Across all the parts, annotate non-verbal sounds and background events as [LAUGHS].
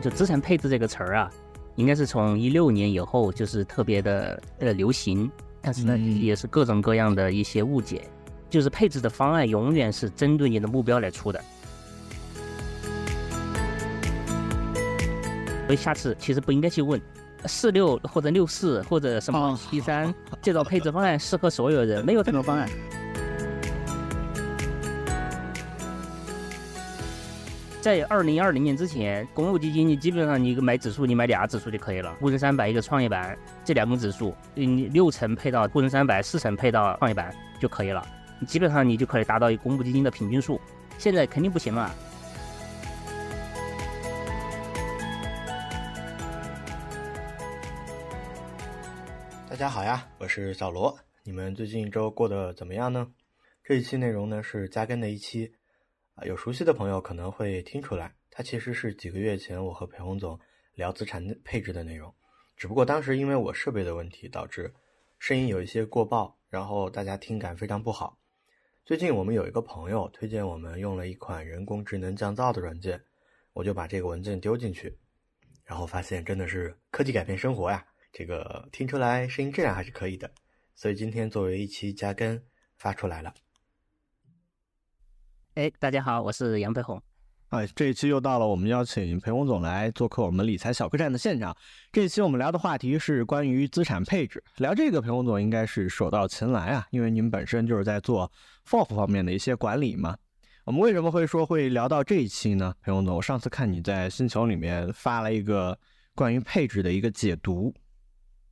就资产配置这个词儿啊，应该是从一六年以后就是特别的呃流行，但是呢也是各种各样的一些误解，就是配置的方案永远是针对你的目标来出的。所以下次其实不应该去问四六或者六四或者什么七三这种配置方案适合所有人，没有这种方案。在二零二零年之前，公募基金你基本上你买指数，你买俩指数就可以了，沪深三百一个创业板这两个指数，你六成配到沪深三百，四成配到创业板就可以了，你基本上你就可以达到一公募基金的平均数。现在肯定不行了。大家好呀，我是小罗，你们最近一周过得怎么样呢？这一期内容呢是加更的一期。啊，有熟悉的朋友可能会听出来，它其实是几个月前我和裴红总聊资产配置的内容，只不过当时因为我设备的问题，导致声音有一些过爆，然后大家听感非常不好。最近我们有一个朋友推荐我们用了一款人工智能降噪的软件，我就把这个文件丢进去，然后发现真的是科技改变生活呀！这个听出来声音质量还是可以的，所以今天作为一期加更发出来了。哎，大家好，我是杨培红。哎，这一期又到了我们邀请裴红总来做客我们理财小客栈的现场。这一期我们聊的话题是关于资产配置。聊这个，裴红总应该是手到擒来啊，因为您本身就是在做 FOF 方面的一些管理嘛。我们为什么会说会聊到这一期呢？裴红总，我上次看你在星球里面发了一个关于配置的一个解读。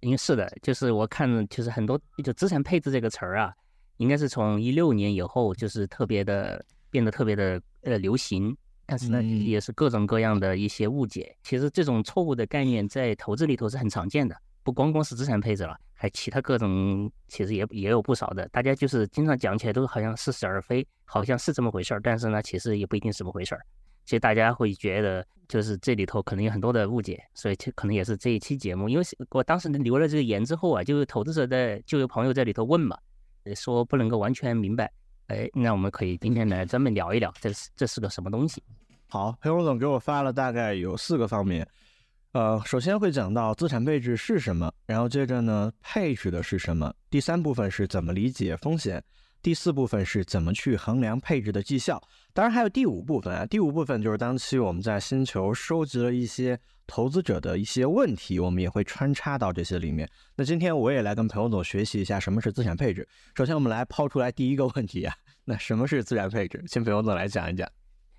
应是的，就是我看，就是很多就资产配置这个词儿啊，应该是从一六年以后就是特别的。变得特别的呃流行，但是呢，也是各种各样的一些误解。其实这种错误的概念在投资里头是很常见的，不光光是资产配置了，还其他各种其实也也有不少的。大家就是经常讲起来都好像似是而非，好像是这么回事儿，但是呢，其实也不一定是这么回事儿。其实大家会觉得就是这里头可能有很多的误解，所以可能也是这一期节目，因为我当时留了这个言之后啊，就是投资者在就有朋友在里头问嘛，说不能够完全明白。哎，那我们可以今天来专门聊一聊，这是这是个什么东西？好，裴洪总给我发了大概有四个方面，呃，首先会讲到资产配置是什么，然后接着呢，配置的是什么？第三部分是怎么理解风险？第四部分是怎么去衡量配置的绩效？当然还有第五部分啊，第五部分就是当期我们在星球收集了一些投资者的一些问题，我们也会穿插到这些里面。那今天我也来跟彭友总学习一下什么是资产配置。首先我们来抛出来第一个问题啊，那什么是资产配置？请彭友总来讲一讲。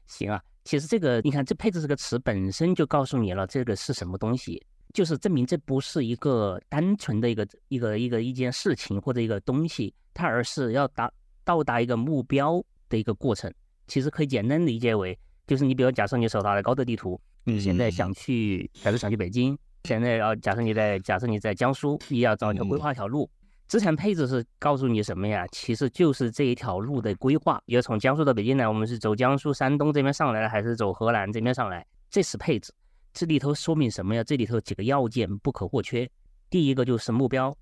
行啊，其实这个你看，这配置这个词本身就告诉你了，这个是什么东西，就是证明这不是一个单纯的一个一个一个一件事情或者一个东西。它而是要达到达一个目标的一个过程，其实可以简单理解为，就是你比如假设你手拿的高德地图，你现在想去，假设想去北京，现在要假设你在假设你在江苏，你要找条规划一条路，资产配置是告诉你什么呀？其实就是这一条路的规划，比如从江苏到北京来，我们是走江苏、山东这边上来，还是走河南这边上来？这是配置，这里头说明什么呀？这里头几个要件不可或缺，第一个就是目标。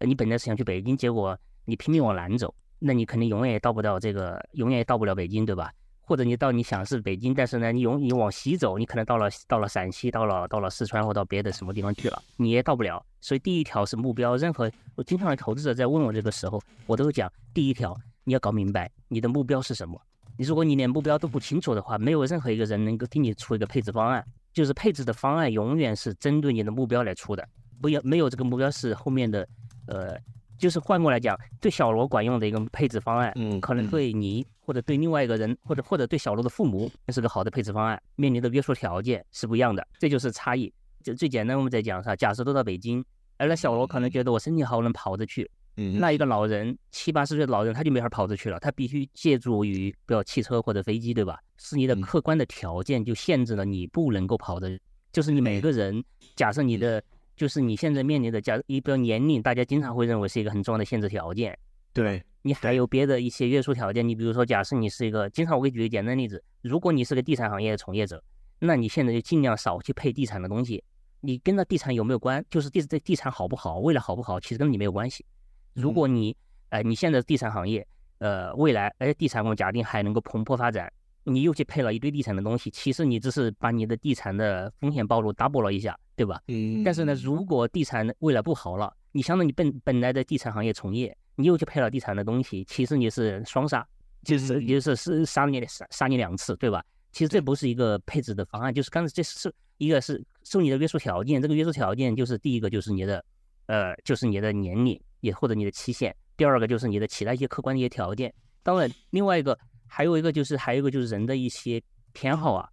你本来是想去北京，结果你拼命往南走，那你肯定永远也到不到这个，永远也到不了北京，对吧？或者你到你想是北京，但是呢，你永你往西走，你可能到了到了陕西，到了到了四川或到别的什么地方去了，你也到不了。所以第一条是目标。任何我经常的投资者在问我这个时候，我都讲第一条，你要搞明白你的目标是什么。你如果你连目标都不清楚的话，没有任何一个人能够给你出一个配置方案。就是配置的方案永远是针对你的目标来出的，不要没有这个目标是后面的。呃，就是换过来讲，对小罗管用的一个配置方案，嗯，可能对你或者对另外一个人，或者或者对小罗的父母，那是个好的配置方案，面临的约束条件是不一样的，这就是差异。就最简单，我们在讲啥？假设都到北京，而那小罗可能觉得我身体好，能跑着去，嗯，那一个老人七八十岁的老人他就没法跑出去了，他必须借助于比如汽车或者飞机，对吧？是你的客观的条件就限制了你不能够跑的，就是你每个人，假设你的。就是你现在面临的，假如一个年龄，大家经常会认为是一个很重要的限制条件。对你还有别的一些约束条件，你比如说，假设你是一个，经常我给举个简单例子，如果你是个地产行业的从业者，那你现在就尽量少去配地产的东西。你跟那地产有没有关？就是地这地产好不好，未来好不好，其实跟你没有关系。如果你，呃，你现在地产行业，呃，未来，哎，地产我们假定还能够蓬勃发展，你又去配了一堆地产的东西，其实你只是把你的地产的风险暴露 double 了一下，对吧？嗯但是呢，如果地产未来不好了，你相当于本本来的地产行业从业，你又去配了地产的东西，其实你是双杀，就是嗯就是是杀你杀杀你两次，对吧？其实这不是一个配置的方案，就是刚才这是一个是受你的约束条件，这个约束条件就是第一个就是你的呃就是你的年龄也或者你的期限，第二个就是你的其他一些客观的一些条件，当然另外一个还有一个就是还有一个就是人的一些偏好啊。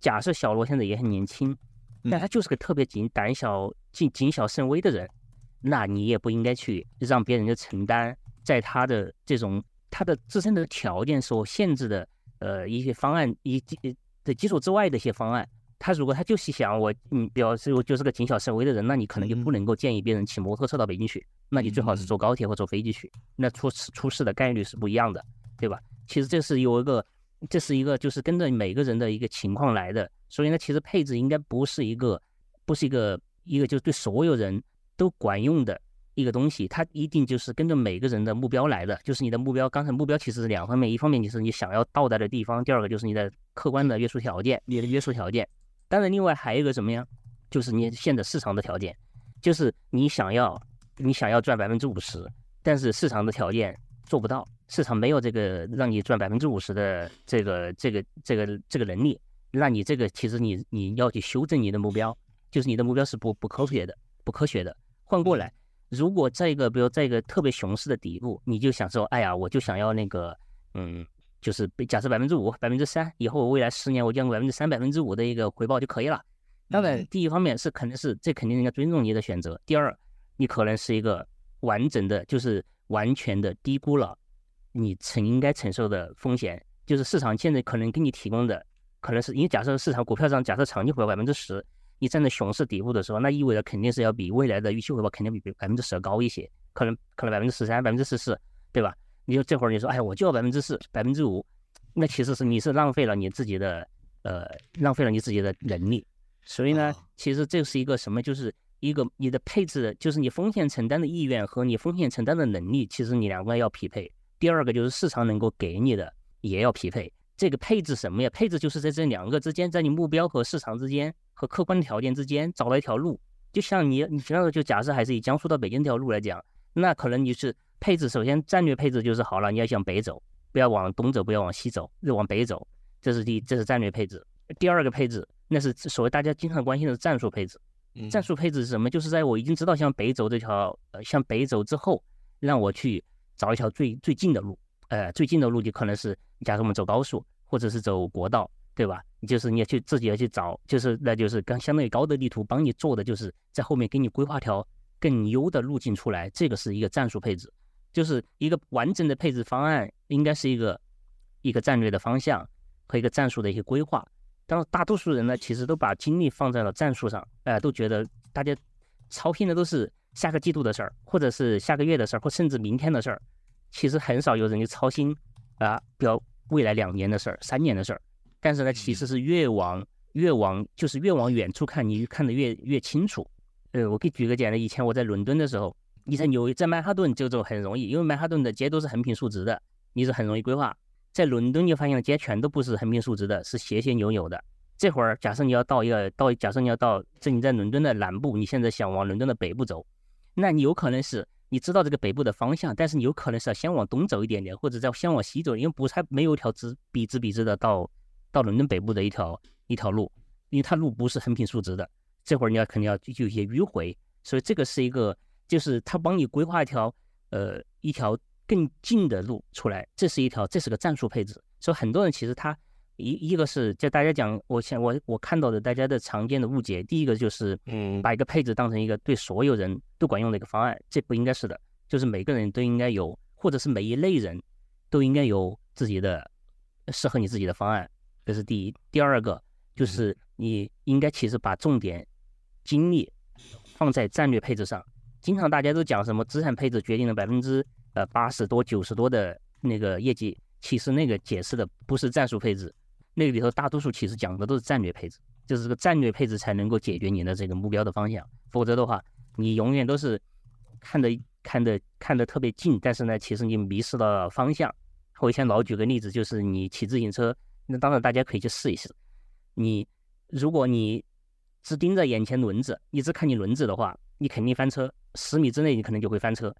假设小罗现在也很年轻，但他就是个特别谨胆小、谨谨小慎微的人，那你也不应该去让别人去承担在他的这种他的自身的条件所限制的呃一些方案以及的基础之外的一些方案。他如果他就是想我，嗯，表示我就是个谨小慎微的人，那你可能就不能够建议别人骑摩托车到北京去，那你最好是坐高铁或坐飞机去，那出事出事的概率是不一样的，对吧？其实这是有一个，这是一个就是跟着每个人的一个情况来的，所以呢，其实配置应该不是一个，不是一个一个就是对所有人都管用的一个东西，它一定就是跟着每个人的目标来的，就是你的目标，刚才目标其实是两方面，一方面就是你想要到达的地方，第二个就是你的客观的约束条件，你的约束条件。当然，另外还有一个什么呀？就是你现在市场的条件，就是你想要你想要赚百分之五十，但是市场的条件做不到，市场没有这个让你赚百分之五十的这个这个这个这个能力，那你这个其实你你要去修正你的目标，就是你的目标是不不科学的，不科学的。换过来，如果在一个比如在一个特别熊市的底部，你就想说，哎呀，我就想要那个，嗯。就是假设百分之五、百分之三，以后未来十年我降个百分之三、百分之五的一个回报就可以了。当然，第一方面是肯定是这肯定人家尊重你的选择。第二，你可能是一个完整的，就是完全的低估了你承应该承受的风险。就是市场现在可能给你提供的，可能是因为假设市场股票上假设长期回报百分之十，你站在熊市底部的时候，那意味着肯定是要比未来的预期回报肯定比百分之十高一些，可能可能百分之十三、百分之十四，对吧？你就这会儿你说，哎，我就要百分之四、百分之五，那其实是你是浪费了你自己的，呃，浪费了你自己的能力。所以呢，其实这是一个什么？就是一个你的配置，就是你风险承担的意愿和你风险承担的能力，其实你两个要匹配。第二个就是市场能够给你的也要匹配。这个配置什么呀？配置就是在这两个之间，在你目标和市场之间和客观条件之间找到一条路。就像你，你那个就假设还是以江苏到北京这条路来讲，那可能你是。配置首先战略配置就是好了，你要向北走，不要往东走，不要往西走，就往北走，这是第这是战略配置。第二个配置那是所谓大家经常关心的战术配置。战术配置是什么？就是在我已经知道向北走这条呃向北走之后，让我去找一条最最近的路，呃最近的路就可能是假如我们走高速或者是走国道，对吧？就是你要去自己要去找，就是那就是刚相当于高德地图帮你做的，就是在后面给你规划条更优的路径出来，这个是一个战术配置。就是一个完整的配置方案，应该是一个一个战略的方向和一个战术的一些规划。当然，大多数人呢，其实都把精力放在了战术上，哎，都觉得大家操心的都是下个季度的事儿，或者是下个月的事儿，或甚至明天的事儿。其实很少有人去操心啊，比如未来两年的事儿、三年的事儿。但是呢，其实是越往越往，就是越往远处看，你看得越越清楚。呃，我给举个简单，以前我在伦敦的时候。你在纽在曼哈顿就走很容易，因为曼哈顿的街都是横平竖直的，你是很容易规划。在伦敦，你发现街全都不是横平竖直的，是斜斜扭扭的。这会儿，假设你要到一个到，假设你要到这你在伦敦的南部，你现在想往伦敦的北部走，那你有可能是你知道这个北部的方向，但是你有可能是要先往东走一点点，或者再先往西走，因为不是没有一条直笔直笔直的到到伦敦北部的一条一条路，因为它路不是横平竖直的。这会儿你要肯定要有一些迂回，所以这个是一个。就是他帮你规划一条，呃，一条更近的路出来，这是一条，这是个战术配置。所以很多人其实他一一个是就大家讲，我想我我看到的大家的常见的误解，第一个就是嗯，把一个配置当成一个对所有人都管用的一个方案，这不应该是的。就是每个人都应该有，或者是每一类人都应该有自己的适合你自己的方案，这是第一。第二个就是你应该其实把重点精力放在战略配置上。经常大家都讲什么资产配置决定了百分之呃八十多九十多的那个业绩，其实那个解释的不是战术配置，那个里头大多数其实讲的都是战略配置，就是这个战略配置才能够解决你的这个目标的方向，否则的话，你永远都是看的看的看的特别近，但是呢，其实你迷失了方向，我以前老举个例子，就是你骑自行车，那当然大家可以去试一试。你如果你只盯着眼前轮子，一直看你轮子的话，你肯定翻车，十米之内你可能就会翻车。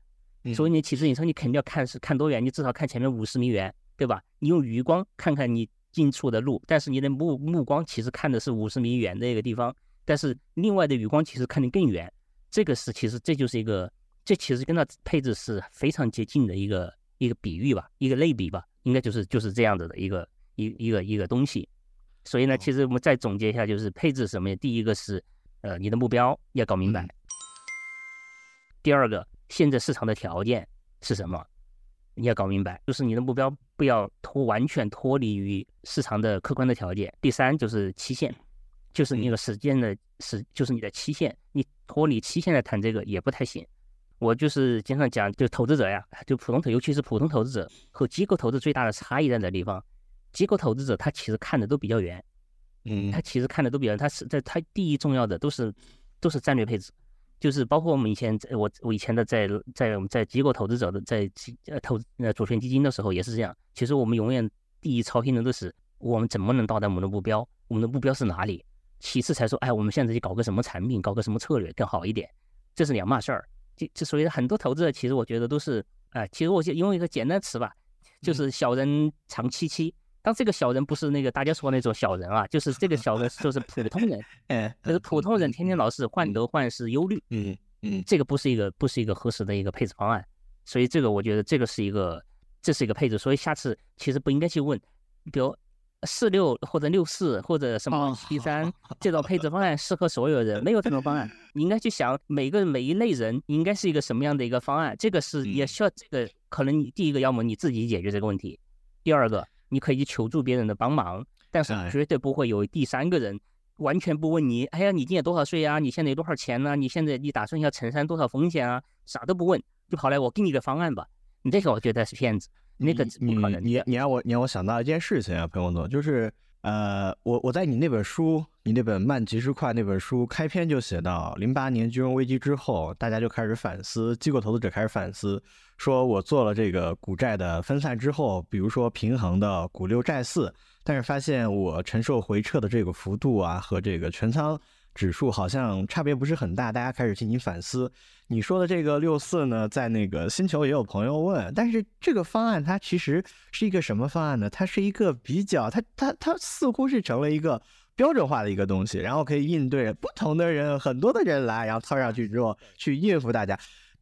所以你骑自行车，你肯定要看是看多远，你至少看前面五十米远，对吧？你用余光看看你近处的路，但是你的目目光其实看的是五十米远的一个地方，但是另外的余光其实看得更远。这个是其实这就是一个，这其实跟它配置是非常接近的一个一个比喻吧，一个类比吧，应该就是就是这样子的一个一一个一个东西。所以呢，其实我们再总结一下，就是配置什么？第一个是呃你的目标要搞明白，第二个。现在市场的条件是什么？你要搞明白，就是你的目标不要脱完全脱离于市场的客观的条件。第三就是期限，就是那个时间的时，就是你的期限，你脱离期限来谈这个也不太行。我就是经常讲，就投资者呀，就普通投，尤其是普通投资者和机构投资最大的差异在哪地方？机构投资者他其实看的都比较远，嗯，他其实看的都比较，他是在他第一重要的都是都是战略配置。就是包括我们以前，我我以前的在在我们在机构投资者的在基呃投呃主权基金的时候也是这样。其实我们永远第一操心的都是我们怎么能到达我们的目标，我们的目标是哪里？其次才说，哎，我们现在去搞个什么产品，搞个什么策略更好一点，这是两码事儿。就就所以很多投资者其实我觉得都是，哎，其实我就用一个简单词吧，就是小人长戚戚。当这个小人不是那个大家说那种小人啊，就是这个小人就是普通人，[LAUGHS] 哎，就是普通人天天老是患得患失、忧虑，嗯嗯，这个不是一个不是一个合适的一个配置方案，所以这个我觉得这个是一个这是一个配置，所以下次其实不应该去问，比如四六或者六四或者什么七三这种配置方案适合所有人，没有这种方案，你应该去想每个每一类人应该是一个什么样的一个方案，这个是也需要这个可能你第一个要么你自己解决这个问题，第二个。你可以去求助别人的帮忙，但是绝对不会有第三个人完全不问你。哎呀，你今年多少岁啊？你现在有多少钱呢？你现在你打算要承担多少风险啊？啥都不问，就跑来我给你个方案吧。你这个我觉得是骗子，那个不可能。你你让我你让我想到一件事情啊，彭永总，就是呃，我我在你那本书，你那本《慢即时快》那本书开篇就写到，零八年金融危机之后，大家就开始反思，机构投资者开始反思。说我做了这个股债的分散之后，比如说平衡的股六债四，但是发现我承受回撤的这个幅度啊和这个全仓指数好像差别不是很大，大家开始进行反思。你说的这个六四呢，在那个星球也有朋友问，但是这个方案它其实是一个什么方案呢？它是一个比较，它它它似乎是成了一个标准化的一个东西，然后可以应对不同的人，很多的人来，然后套上去之后去应付大家。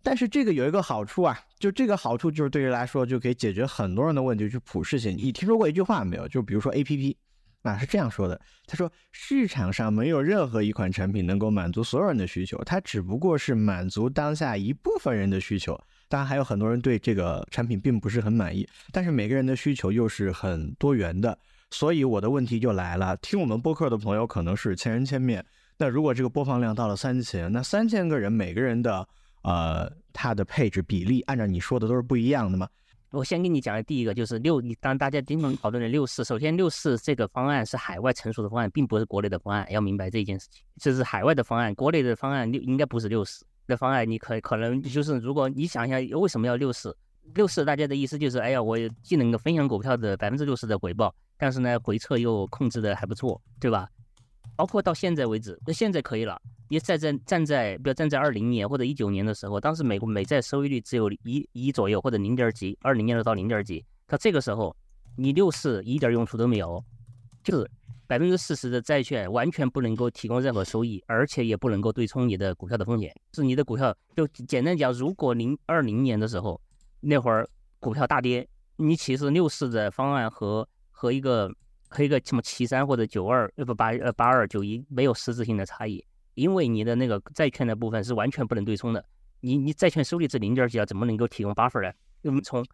但是这个有一个好处啊，就这个好处就是对于来说就可以解决很多人的问题，去普适性。你听说过一句话没有？就比如说 A P P，啊是这样说的，他说市场上没有任何一款产品能够满足所有人的需求，它只不过是满足当下一部分人的需求。当然还有很多人对这个产品并不是很满意，但是每个人的需求又是很多元的。所以我的问题就来了，听我们播客的朋友可能是千人千面，那如果这个播放量到了三千，那三千个人每个人的。呃，它的配置比例按照你说的都是不一样的吗？我先跟你讲的第一个就是六，你当大家经常讨论的六四，首先六四这个方案是海外成熟的方案，并不是国内的方案，要明白这一件事情。这是海外的方案，国内的方案六应该不是六四的方案。你可可能就是如果你想一下为什么要六四，六四大家的意思就是，哎呀，我既能够分享股票的百分之六十的回报，但是呢回撤又控制的还不错，对吧？包括到现在为止，那现在可以了。你再在站在，比如站在二零年或者一九年的时候，当时美国美债收益率只有一一左右或者零点几，二零年的到零点几。到这个时候，你六四一点用处都没有，就是百分之四十的债券完全不能够提供任何收益，而且也不能够对冲你的股票的风险。是你的股票，就简单讲，如果零二零年的时候那会儿股票大跌，你其实六四的方案和和一个。和一个什么七三或者九二呃不八呃八二九一没有实质性的差异，因为你的那个债券的部分是完全不能对冲的。你你债券收益是零点几啊，怎么能够提供 buffer 呢？怎么冲？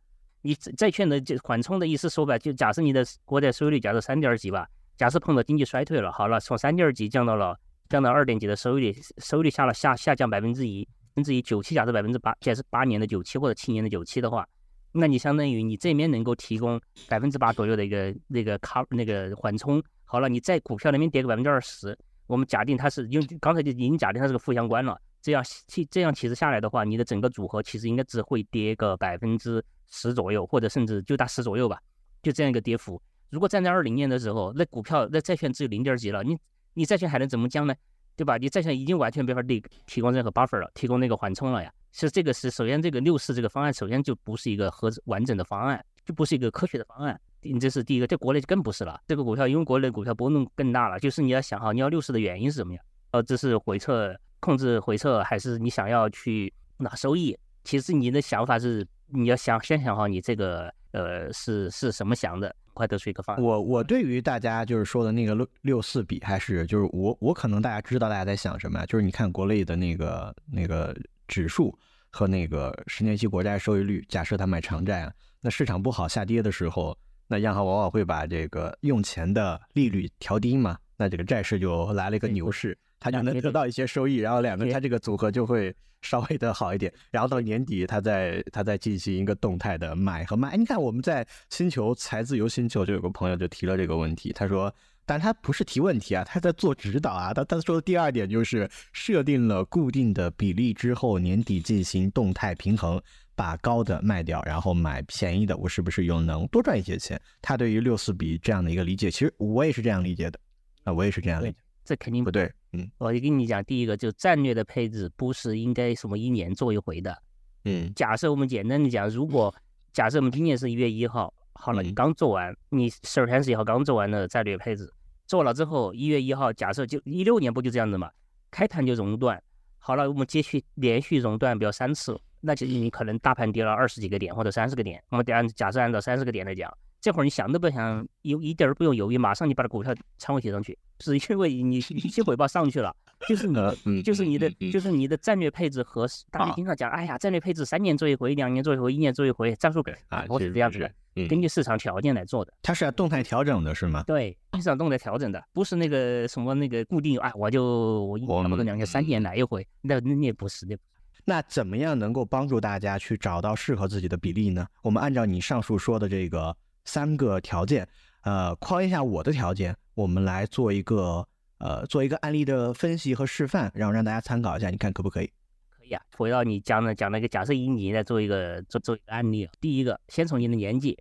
你债券的就缓冲的意思说白，就假设你的国债收益率假设三点几吧，假设碰到经济衰退了，好了，从三点几降到了降到二点几的收益率，收益率下了下下降百分之一，分之一九七假设百分之八，假设八年的九七或者七年的九七的话。那你相当于你这边能够提供百分之八左右的一个那个卡那个缓冲，好了，你在股票那边跌个百分之二十，我们假定它是因为刚才就已经假定它是个负相关了，这样其这样其实下来的话，你的整个组合其实应该只会跌个百分之十左右，或者甚至就打十左右吧，就这样一个跌幅。如果站在二零年的时候，那股票那债券只有零点几了，你你债券还能怎么降呢？对吧？你债券已经完全没法提提供任何 buffer 了，提供那个缓冲了呀。其实这个是首先这个六四这个方案，首先就不是一个合完整的方案，就不是一个科学的方案。你这是第一个，在国内就更不是了。这个股票因为国内股票波动更大了，就是你要想好你要六四的原因是什么呀？呃，这是回撤控制回撤，还是你想要去拿收益？其实你的想法是你要想先想好你这个呃是是什么想的。快得出一个方案。我我对于大家就是说的那个六六四比，还是就是我我可能大家知道大家在想什么，就是你看国内的那个那个指数和那个十年期国债收益率，假设它买长债啊，那市场不好下跌的时候，那央行往往会把这个用钱的利率调低嘛，那这个债市就来了一个牛市，它就能得到一些收益，然后两个它这个组合就会。稍微的好一点，然后到年底，它再它再进行一个动态的买和卖。你看我们在星球财自由星球就有个朋友就提了这个问题，他说，但他不是提问题啊，他在做指导啊。他他说的第二点就是设定了固定的比例之后，年底进行动态平衡，把高的卖掉，然后买便宜的，我是不是又能多赚一些钱？他对于六四比这样的一个理解，其实我也是这样理解的啊，我也是这样理解。这肯定不对，嗯，我就跟你讲，第一个就战略的配置不是应该什么一年做一回的，嗯，假设我们简单的讲，如果假设我们今年是一月一号，好了，你刚做完，你十二三十一号刚做完的战略配置，做了之后，一月一号，假设就一六年不就这样子嘛，开盘就熔断，好了，我们接续连续熔断，比如三次，那就你可能大盘跌了二十几个点或者三十个点，我们按假设按照三十个点来讲。这会儿你想都不想，有一点儿不用犹豫，马上你把这股票仓位提上去，是因为你 [LAUGHS] 预期回报上去了，就是你，就是你的，就是你的战略配置和大家经常讲，哎呀，战略配置三年做一回，两年做一回，一年做一回，战术啊，我是这样子的，根据市场条件来做的，它是要动态调整的，是吗？对，市场动态调整的，不是那个什么那个固定，哎，我就我一年或者两年、三年来一回，那那也不是的。那怎么样能够帮助大家去找到适合自己的比例呢？我们按照你上述说的这个。三个条件，呃，框一下我的条件，我们来做一个呃，做一个案例的分析和示范，然后让大家参考一下，你看可不可以？可以啊。回到你讲的讲那个假设以你来做一个做做一个案例，第一个，先从你的年纪，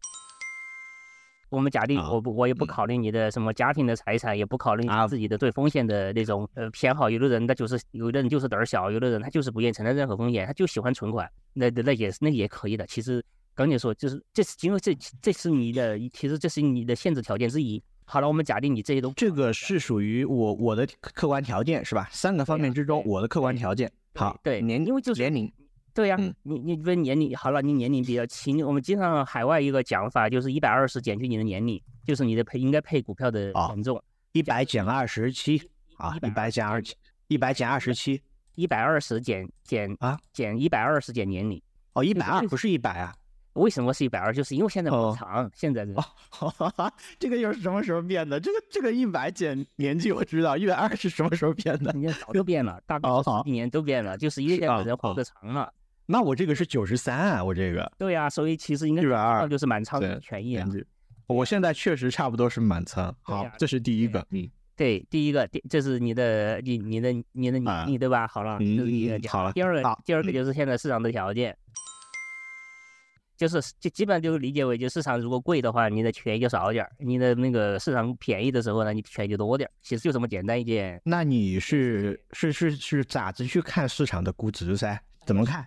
我们假定我不我也不考虑你的什么家庭的财产，也不考虑你自己的对风险的那种呃偏好。有的人他就是有的人就是胆儿小，有的人他就是不愿意承担任何风险，他就喜欢存款，那那也是那也可以的。其实。刚才说就是，这是因为这这是你的，其实这是你的限制条件之一。好了，我们假定你这些都这个是属于我我的客观条件是吧？三个方面之中，我的客观条件好对年因为就是年龄对呀，你你问年龄好了，你年龄比较轻，我们经常海外一个讲法就是一百二十减去你的年龄，就是你的配应该配股票的权重，一百减二十七啊，一百减二七一百减二十七，一百二十减减啊减一百二十减年龄哦，一百二不是一百啊。为什么是一百二？就是因为现在不长，现在哦，这个又是什么时候变的？这个这个一百减年纪我知道，一百二是什么时候变的？你看早就变了，大概十几年都变了，就是因为现在人活得长了。那我这个是九十三啊，我这个。对呀，所以其实应该一百二就是满仓的权益啊。我现在确实差不多是满仓。好，这是第一个。嗯，对，第一个，这是你的，你你的你的你对吧？好了，这是第一个。好了。第二个，第二个就是现在市场的条件。就是就基本上就理解为，就市场如果贵的话，你的权益就少点儿；你的那个市场便宜的时候呢，你权益就多点儿。其实就这么简单一件。那你是是是是咋子去看市场的估值噻？怎么看？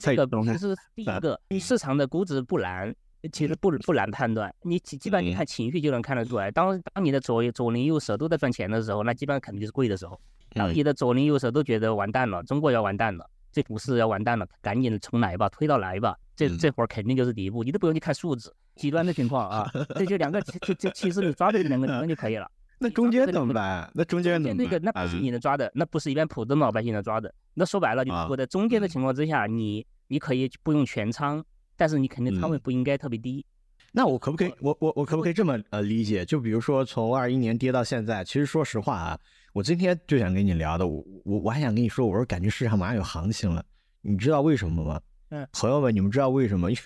这个其实第一个，市场的估值不难，其实不不难判断。你基基本上你看情绪就能看得出来。当当你的左左邻右舍都在赚钱的时候，那基本上肯定就是贵的时候。当你的左邻右舍都觉得完蛋了，中国要完蛋了。这股市要完蛋了，赶紧重来吧，推到来吧。这这会儿肯定就是底部，你都不用去看数字，极端的情况啊，这就两个，就就其实你抓这两个点就可以了。那中间怎么办？那中间那个那不是你能抓的，那不是一般普通老百姓能抓的。那说白了，你我在中间的情况之下，你你可以不用全仓，但是你肯定仓位不应该特别低。那我可不可以，我我我可不可以这么呃理解？就比如说从二一年跌到现在，其实说实话啊。我今天就想跟你聊的，我我我还想跟你说，我说感觉市场马上有行情了，你知道为什么吗？嗯，朋友们，你们知道为什么？因为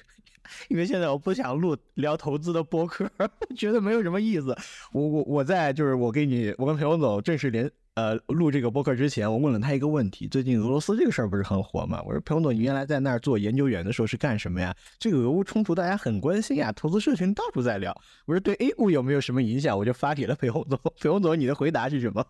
因为现在我不想录聊投资的播客，[LAUGHS] 觉得没有什么意思。我我我在就是我给你，我跟裴总总正式联呃录这个播客之前，我问了他一个问题：最近俄罗斯这个事儿不是很火吗？我说彭总，你原来在那儿做研究员的时候是干什么呀？这个俄乌冲突大家很关心呀，投资社群到处在聊。我说对 A 股有没有什么影响？我就发给了裴洪总。裴洪总，你的回答是什么？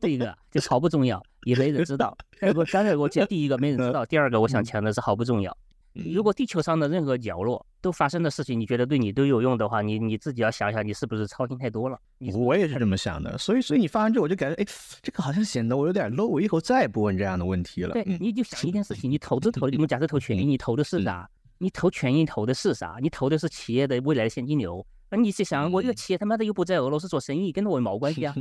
第一个就毫不重要，也没人知道。[LAUGHS] 我刚才我讲第一个没人知道，第二个我想强调是毫不重要。如果地球上的任何角落都发生的事情，你觉得对你都有用的话，你你自己要想想，你是不是操心太多了？我也是这么想的，所以所以你发完之后，我就感觉，哎，这个好像显得我有点 low，我以后再也不问这样的问题了。对，你就想一件事情，你投资投，我们假设投权益，你投的是啥？你投权益投的是啥？你投的是企业的未来的现金流。那你是想，我这个企业他妈的又不在俄罗斯做生意，跟着我毛关系啊？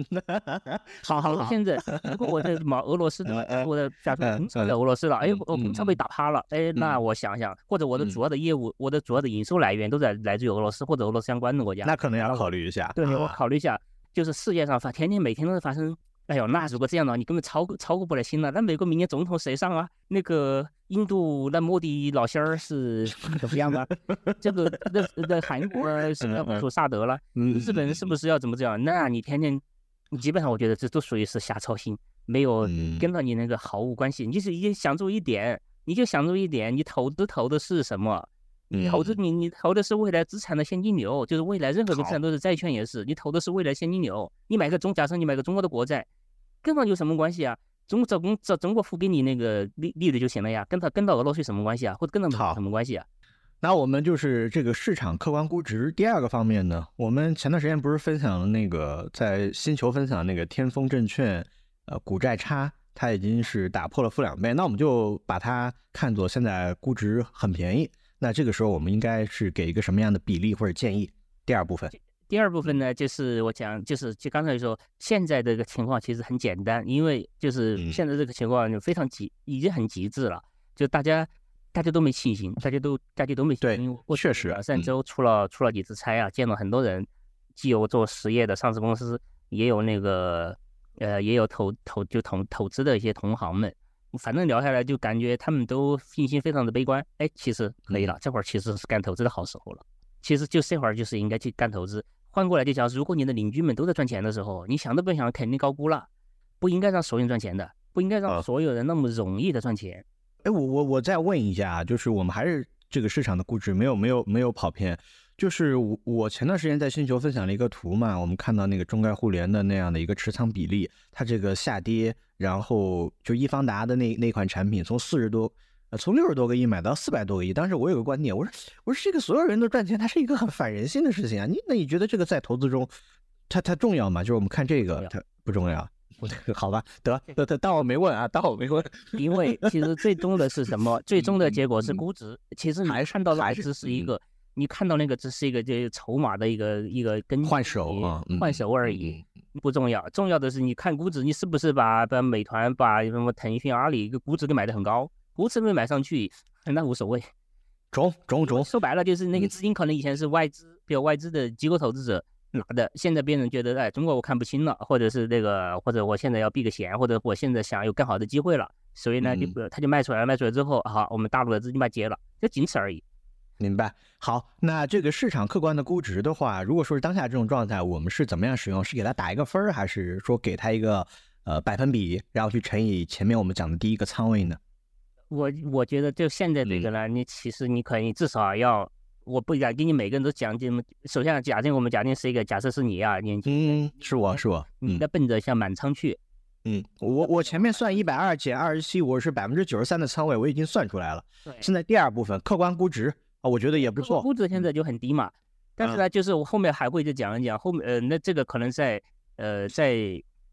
[LAUGHS] 好好好。现在 [LAUGHS] 如果我在毛俄罗斯，我的假如在俄罗斯了，哎，我工厂被打趴了，哎，那我想想，或者我的主要的业务，我的主要的营收来源都在来自于俄罗斯或者俄罗斯相关的国家，那可能要考虑一下。对，我考虑一下，就是世界上发天天每天都在发生。哎呦，那如果这样的话，你根本超超过不了心了。那美国明年总统谁上啊？那个印度那莫迪老仙儿是怎么样的？[LAUGHS] 这个那那韩国什么出萨德了？日本是不是要怎么这样？那你天天，你基本上我觉得这都属于是瞎操心，没有跟到你那个毫无关系。你是一想住一点，你就想住一点，你投资投的是什么？你投资你你投的是未来资产的现金流，就是未来任何个资产都是债券也是，你投的是未来现金流。你买个中，假设你买个中国的国债，跟它有什么关系啊？中找工找中国付给你那个利利率就行了呀，跟他跟到俄罗斯有什么关系啊？或者跟到有什么关系啊？那我们就是这个市场客观估值第二个方面呢，我们前段时间不是分享了那个在星球分享那个天风证券呃股债差，它已经是打破了负两倍，那我们就把它看作现在估值很便宜。那这个时候我们应该是给一个什么样的比例或者建议？第二部分，第二部分呢，就是我讲，就是就刚才说，现在这个情况其实很简单，因为就是现在这个情况就非常极，已经很极致了，就大家大家都没信心，大家都大家都没信心。对，确实，两三周出了出了几次差啊，见了很多人，既有做实业的上市公司，也有那个呃，也有投投就投投资的一些同行们。反正聊下来就感觉他们都信心非常的悲观，哎，其实可以了，这会儿其实是干投资的好时候了。其实就这会儿就是应该去干投资。换过来就讲，如果你的邻居们都在赚钱的时候，你想都不想，肯定高估了。不应该让所有人赚钱的，不应该让所有人那么容易的赚钱。哎，我我我再问一下，就是我们还是这个市场的估值没有没有没有跑偏。就是我我前段时间在星球分享了一个图嘛，我们看到那个中概互联的那样的一个持仓比例，它这个下跌，然后就易方达的那那款产品从四十多，呃从六十多个亿买到四百多个亿。当时我有个观点，我说我说这个所有人都赚钱，它是一个很反人性的事情啊。你那你觉得这个在投资中，它它重要吗？就是我们看这个它不重要，好吧？得得得，当我没问啊，当我没问。因为其实最终的是什么？最终的结果是估值。其实还看到还是是一个。你看到那个只是一个这筹码的一个一个跟换手啊，换手而已，不重要。重要的是你看估值，你是不是把把美团、把什么腾讯、阿里一个估值给买的很高？估值没买上去，那无所谓。[LAUGHS] 中中中，说白了就是那个资金可能以前是外资，比如外资的机构投资者拿的，现在别人觉得哎，中国我看不清了，或者是那个，或者我现在要避个险，或者我现在想有更好的机会了，所以呢就他就卖出来了，卖出来之后，好，我们大陆的资金把接了，就仅此而已。明白。好，那这个市场客观的估值的话，如果说是当下这种状态，我们是怎么样使用？是给它打一个分儿，还是说给它一个呃百分比，然后去乘以前面我们讲的第一个仓位呢？我我觉得就现在这个呢，你其实你可以至少要，我不敢给你每个人都讲这么。首先假定我们假定是一个假设是你啊，年轻，是我是我，你在奔着向满仓去。嗯，我我前面算一百二减二十七，我是百分之九十三的仓位，我已经算出来了。对，现在第二部分客观估值。啊，我觉得也不错。估值现在就很低嘛，但是呢，就是我后面还会再讲一讲后面，呃，那这个可能在，呃，在，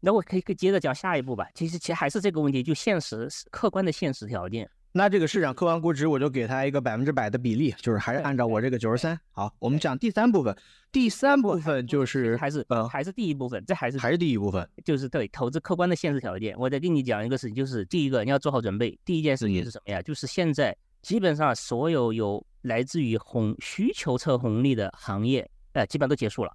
那我可以可以接着讲下一步吧。其实其实还是这个问题，就现实客观的现实条件。那这个市场客观估值，我就给它一个百分之百的比例，就是还是按照我这个九十三。好，我们讲第三部分，第三部分就是还是呃还是第一部分，这还是还是第一部分，就是对投资客观的现实条件。我再跟你讲一个事情，就是第一个你要做好准备，第一件事情是什么呀？就是现在。基本上所有有来自于红需求侧红利的行业，呃，基本上都结束了。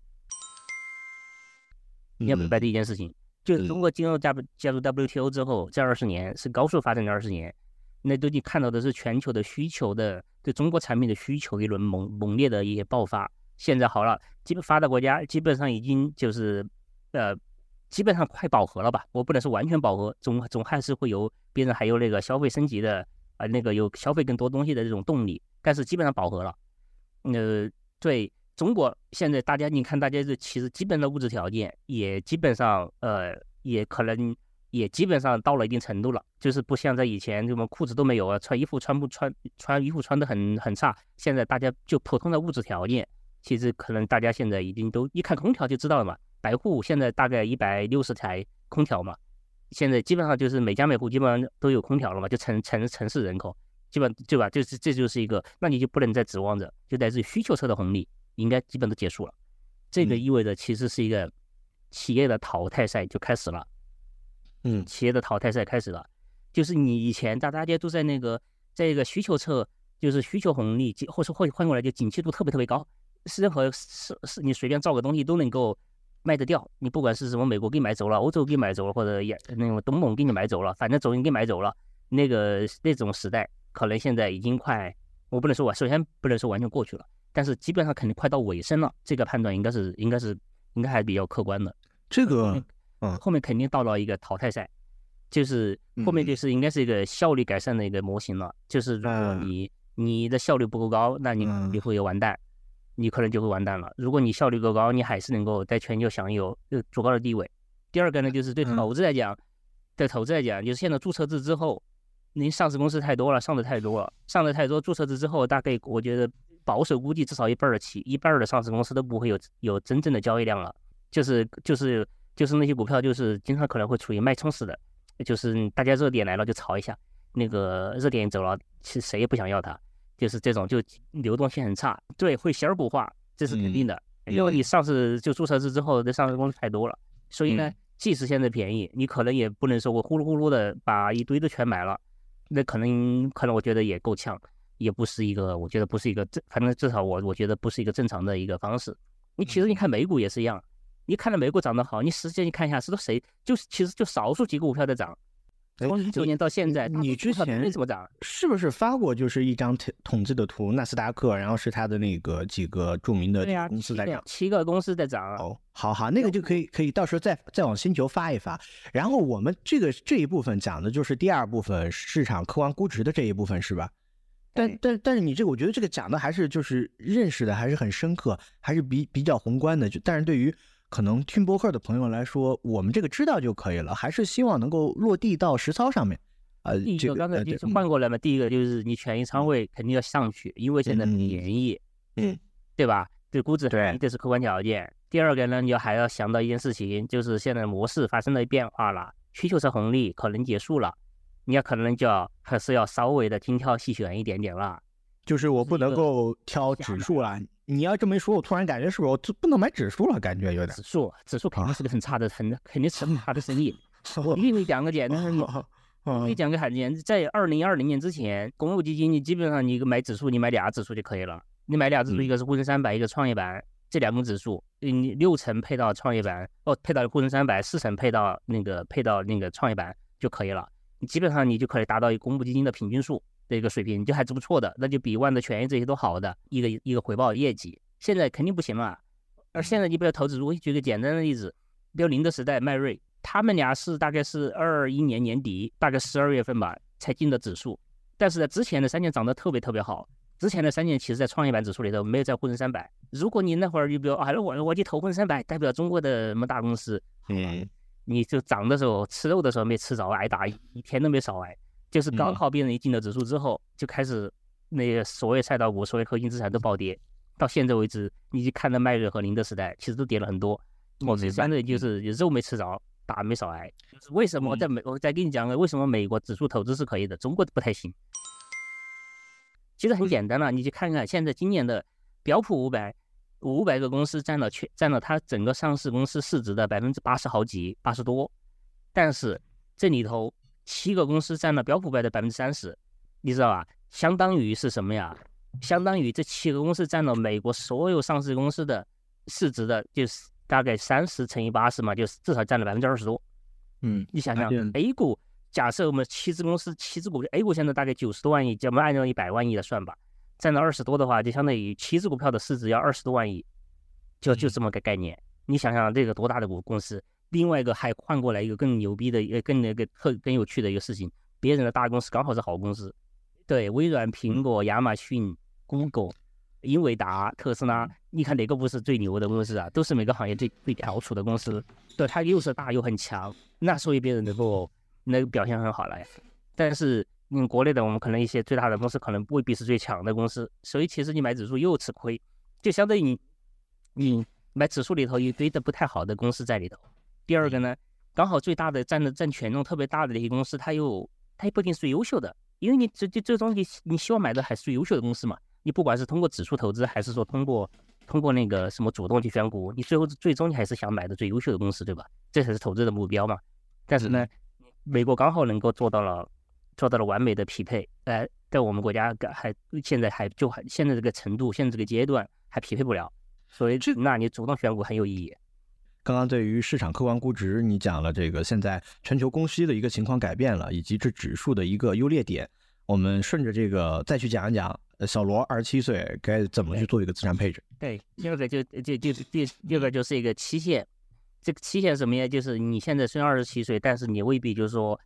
你要明白的一件事情，就是中国进入加加入 WTO 之后，这二十年是高速发展的二十年，那都你看到的是全球的需求的对中国产品的需求一轮猛猛烈的一些爆发。现在好了，基本发达国家基本上已经就是呃基本上快饱和了吧？我不能说完全饱和，总总还是会有别人还有那个消费升级的啊，那个有消费更多东西的这种动力，但是基本上饱和了。呃，对中国现在大家你看，大家这其实基本的物质条件也基本上呃，也可能也基本上到了一定程度了，就是不像在以前什么裤子都没有啊，穿衣服穿不穿穿衣服穿的很很差，现在大家就普通的物质条件，其实可能大家现在已经都一看空调就知道了嘛。百户现在大概一百六十台空调嘛，现在基本上就是每家每户基本上都有空调了嘛，就城城城市人口基本对吧？就是这就是一个，那你就不能再指望着，就来自于需求侧的红利应该基本都结束了。这个意味着其实是一个企业的淘汰赛就开始了。嗯，企业的淘汰赛开始了，就是你以前大大家都在那个在一个需求侧，就是需求红利，或者换换过来就景气度特别特别高，是任何是是你随便造个东西都能够。卖得掉，你不管是什么美国给你买走了，欧洲给你买走了，或者也那种东盟给你买走了，反正总给你买走了。那个那种时代，可能现在已经快，我不能说完，首先不能说完全过去了，但是基本上肯定快到尾声了。这个判断应该是应该是应该还比较客观的。这个，嗯，后面肯定到了一个淘汰赛，就是后面就是应该是一个效率改善的一个模型了。就是如果你你的效率不够高，那你你会有完蛋。你可能就会完蛋了。如果你效率够高，你还是能够在全球享有呃足够的地位。第二个呢，就是对投资来讲，对投资来讲，就是现在注册制之后，您上市公司太多了，上的太多了，上的太多，注册制之后，大概我觉得保守估计至少一半的企一半的上市公司都不会有有真正的交易量了。就是就是就是那些股票，就是经常可能会处于脉冲式的，就是大家热点来了就炒一下，那个热点走了，其实谁也不想要它。就是这种，就流动性很差，对，会小股化，这是肯定的。因为你上市就注册制之后，这上市公司太多了，所以呢，即使现在便宜，你可能也不能说我呼噜呼噜的把一堆都全买了，那可能可能我觉得也够呛，也不是一个，我觉得不是一个正，反正至少我我觉得不是一个正常的一个方式。你其实你看美股也是一样，你看到美股涨得好，你实际你看一下，是都谁，就是其实就少数几个股票在涨。从一九年到现在，你之前怎么涨？是不是发过就是一张统统计的图？纳斯达克，然后是它的那个几个著名的公司在涨，七个公司在涨。哦，好好，那个就可以可以到时候再再往星球发一发。然后我们这个这一部分讲的就是第二部分市场客观估值的这一部分，是吧？但但但是你这个，我觉得这个讲的还是就是认识的还是很深刻，还是比比较宏观的。就但是对于可能听博客的朋友来说，我们这个知道就可以了，还是希望能够落地到实操上面。呃，第一个刚才就是换过来嘛，第一个就是你权益仓位肯定要上去，因为现在便宜，嗯，对吧？这估值对，这是客观条件。第二个呢，你要还要想到一件事情，就是现在模式发生了变化了，需求侧红利可能结束了，你要可能就要还是要稍微的精挑细选一点点了。就是我不能够挑指数了。你要这么一说，我突然感觉是不是我不能买指数了？感觉有点指数，指数肯定是个很差的，很肯定是很差的生意。[LAUGHS] 我给你讲个简单的，给你讲个很简单，在二零二零年之前，公募基金你基本上你买指数，你买俩指数就可以了。你买俩指数，一个是沪深三百，一个创业板，这两个指数，你六成配到创业板，哦，配到沪深三百，四成配到那个配到那个创业板就可以了。你基本上你就可以达到一个公募基金的平均数。的一个水平就还是不错的，那就比万的权益这些都好的一个一个回报业绩。现在肯定不行了，而现在你不要投资，如果举个简单的例子，比如宁德时代、迈瑞，他们俩是大概是二一年年底，大概十二月份吧才进的指数，但是在之前的三年涨得特别特别好。之前的三年其实在创业板指数里头没有在沪深三百。如果你那会儿就比如啊，我我去投沪深三百，代表中国的什么大公司，嗯，你就涨的时候吃肉的时候没吃着挨打，一天都没少挨。就是刚好别人一进了指数之后，就开始那些所谓赛道股、所谓核心资产都暴跌。到现在为止，你去看到迈瑞和宁德时代，其实都跌了很多。我相对就是肉没吃着，打没少挨。为什么我在美？我再跟你讲个为什么美国指数投资是可以的，中国不太行。其实很简单了，你去看看现在今年的标普五百五百个公司占了全占了它整个上市公司市值的百分之八十好几，八十多。但是这里头。七个公司占了标普百的百分之三十，你知道吧？相当于是什么呀？相当于这七个公司占了美国所有上市公司的市值的，就是大概三十乘以八十嘛，就是至少占了百分之二十多。嗯，你想想，A 股假设我们七只公司，七只股票，A 股现在大概九十多万亿，我们按照一百万亿来算吧，占了二十多的话，就相当于七只股票的市值要二十多万亿，就就这么个概念。你想想这个多大的股公司？另外一个还换过来一个更牛逼的、呃更那个特更有趣的一个事情，别人的大公司刚好是好公司，对，微软、苹果、亚马逊、Google、英伟达、特斯拉，你看哪个不是最牛的公司啊？都是每个行业最最翘楚的公司，对，它又是大又很强，那所以别人能够那个表现很好了呀。但是嗯，国内的我们可能一些最大的公司可能未必是最强的公司，所以其实你买指数又吃亏，就相当于你你买指数里头一堆的不太好的公司在里头。第二个呢，刚好最大的占的占权重特别大的那些公司，它又它也不一定是最优秀的，因为你这这这东西你希望买的还是最优秀的公司嘛。你不管是通过指数投资，还是说通过通过那个什么主动去选股，你最后最终你还是想买的最优秀的公司，对吧？这才是投资的目标嘛。但是呢，美国刚好能够做到了做到了完美的匹配，呃，在我们国家还现在还就还现在这个程度，现在这个阶段还匹配不了，所以那你主动选股很有意义。刚刚对于市场客观估值，你讲了这个现在全球供需的一个情况改变了，以及这指数的一个优劣点。我们顺着这个再去讲一讲，小罗二十七岁该怎么去做一个资产配置？对，第二个就就就第第二个就是一个期限，这个期限什么呀？就是你现在虽然二十七岁，但是你未必就是说，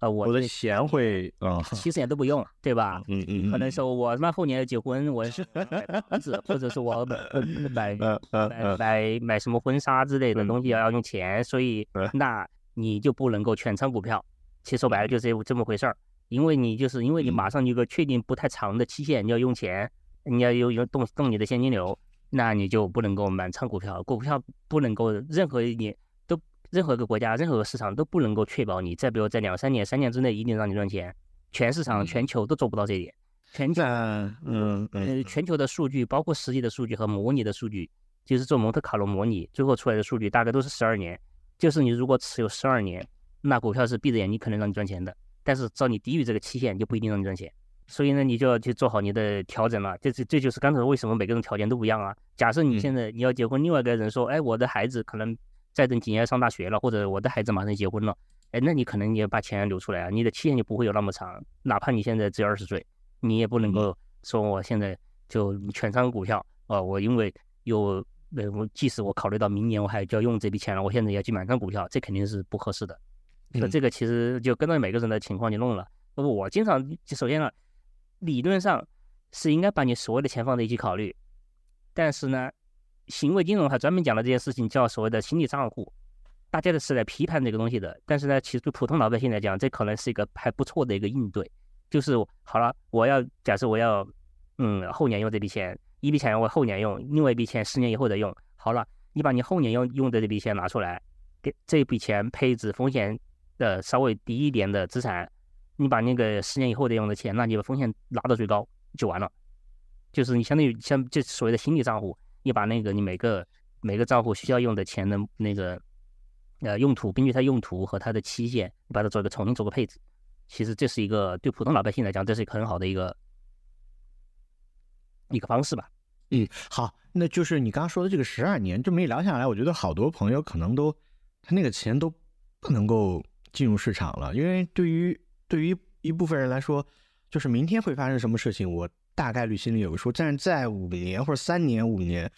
呃，我的钱会啊，七十年都不用，对吧？嗯嗯，可能说我他妈后年要结婚，我是买房子，或者是我买买 [LAUGHS] 买买买什么婚纱之类的东西要要用钱，所以那你就不能够全仓股票。其实说白了就是这么回事儿。因为你就是因为你马上有个确定不太长的期限，你要用钱，你要有有动动你的现金流，那你就不能够满仓股票，股票不能够任何一年都任何一个国家任何个市场都不能够确保你再比如在两三年三年之内一定让你赚钱，全市场全球都做不到这一点，全球嗯嗯全球的数据包括实际的数据和模拟的数据，就是做蒙特卡罗模拟最后出来的数据大概都是十二年，就是你如果持有十二年，那股票是闭着眼睛可能让你赚钱的。但是只要你低于这个期限，就不一定让你赚钱。所以呢，你就要去做好你的调整了。这这这就是刚才为什么每个人条件都不一样啊。假设你现在你要结婚，另外一个人说，哎，我的孩子可能再等几年上大学了，或者我的孩子马上结婚了，哎，那你可能你要把钱留出来啊，你的期限就不会有那么长。哪怕你现在只有二十岁，你也不能够说我现在就全仓股票啊，我因为有呃，我即使我考虑到明年我还就要用这笔钱了，我现在要去满仓股票，这肯定是不合适的。那这个其实就跟着每个人的情况去弄了。我经常首先呢，理论上是应该把你所有的钱放在一起考虑，但是呢，行为金融还专门讲了这件事情，叫所谓的心理账户。大家的是来批判这个东西的，但是呢，其实对普通老百姓来讲，这可能是一个还不错的一个应对。就是好了，我要假设我要嗯后年用这笔钱，一笔钱我后年用，另外一笔钱十年以后再用。好了，你把你后年用用的这笔钱拿出来，给这笔钱配置风险。的稍微低一点的资产，你把那个十年以后的用的钱，那你把风险拉到最高就完了。就是你相当于像这所谓的心理账户，你把那个你每个每个账户需要用的钱的那个呃用途，根据它用途和它的期限，你把它做一个重新做个配置。其实这是一个对普通老百姓来讲，这是一个很好的一个一个方式吧。嗯，好，那就是你刚刚说的这个十二年，这么一聊下来，我觉得好多朋友可能都他那个钱都不能够。进入市场了，因为对于对于一部分人来说，就是明天会发生什么事情，我大概率心里有个数。但是在五年或者三年、五年，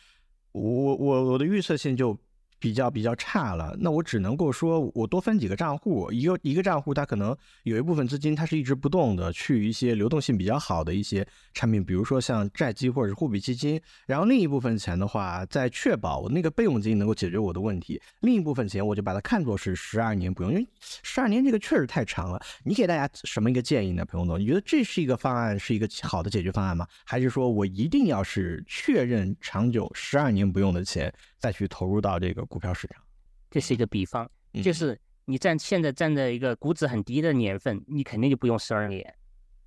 我我我的预测性就。比较比较差了，那我只能够说，我多分几个账户，一个一个账户它可能有一部分资金它是一直不动的，去一些流动性比较好的一些产品，比如说像债基或者是货币基金，然后另一部分钱的话，在确保我那个备用金能够解决我的问题，另一部分钱我就把它看作是十二年不用，因为十二年这个确实太长了。你给大家什么一个建议呢，彭总？你觉得这是一个方案，是一个好的解决方案吗？还是说我一定要是确认长久十二年不用的钱？再去投入到这个股票市场，这是一个比方，就是你站现在站在一个估值很低的年份，你肯定就不用十二年，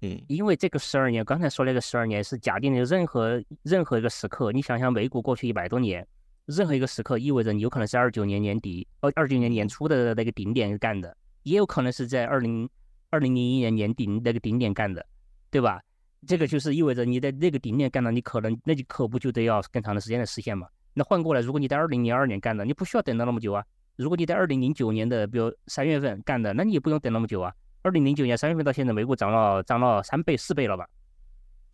嗯，因为这个十二年，刚才说那个十二年是假定的任何任何一个时刻，你想想美股过去一百多年，任何一个时刻意味着你有可能是二九年年底，二二九年年初的那个顶点干的，也有可能是在二零二零零一年年底那个顶点干的，对吧？这个就是意味着你在那个顶点干了，你可能那就可不就得要更长的时间来实现嘛。那换过来，如果你在二零零二年干的，你不需要等到那么久啊。如果你在二零零九年的，比如三月份干的，那你也不用等那么久啊。二零零九年三月份到现在，美股涨了涨了三倍四倍了吧？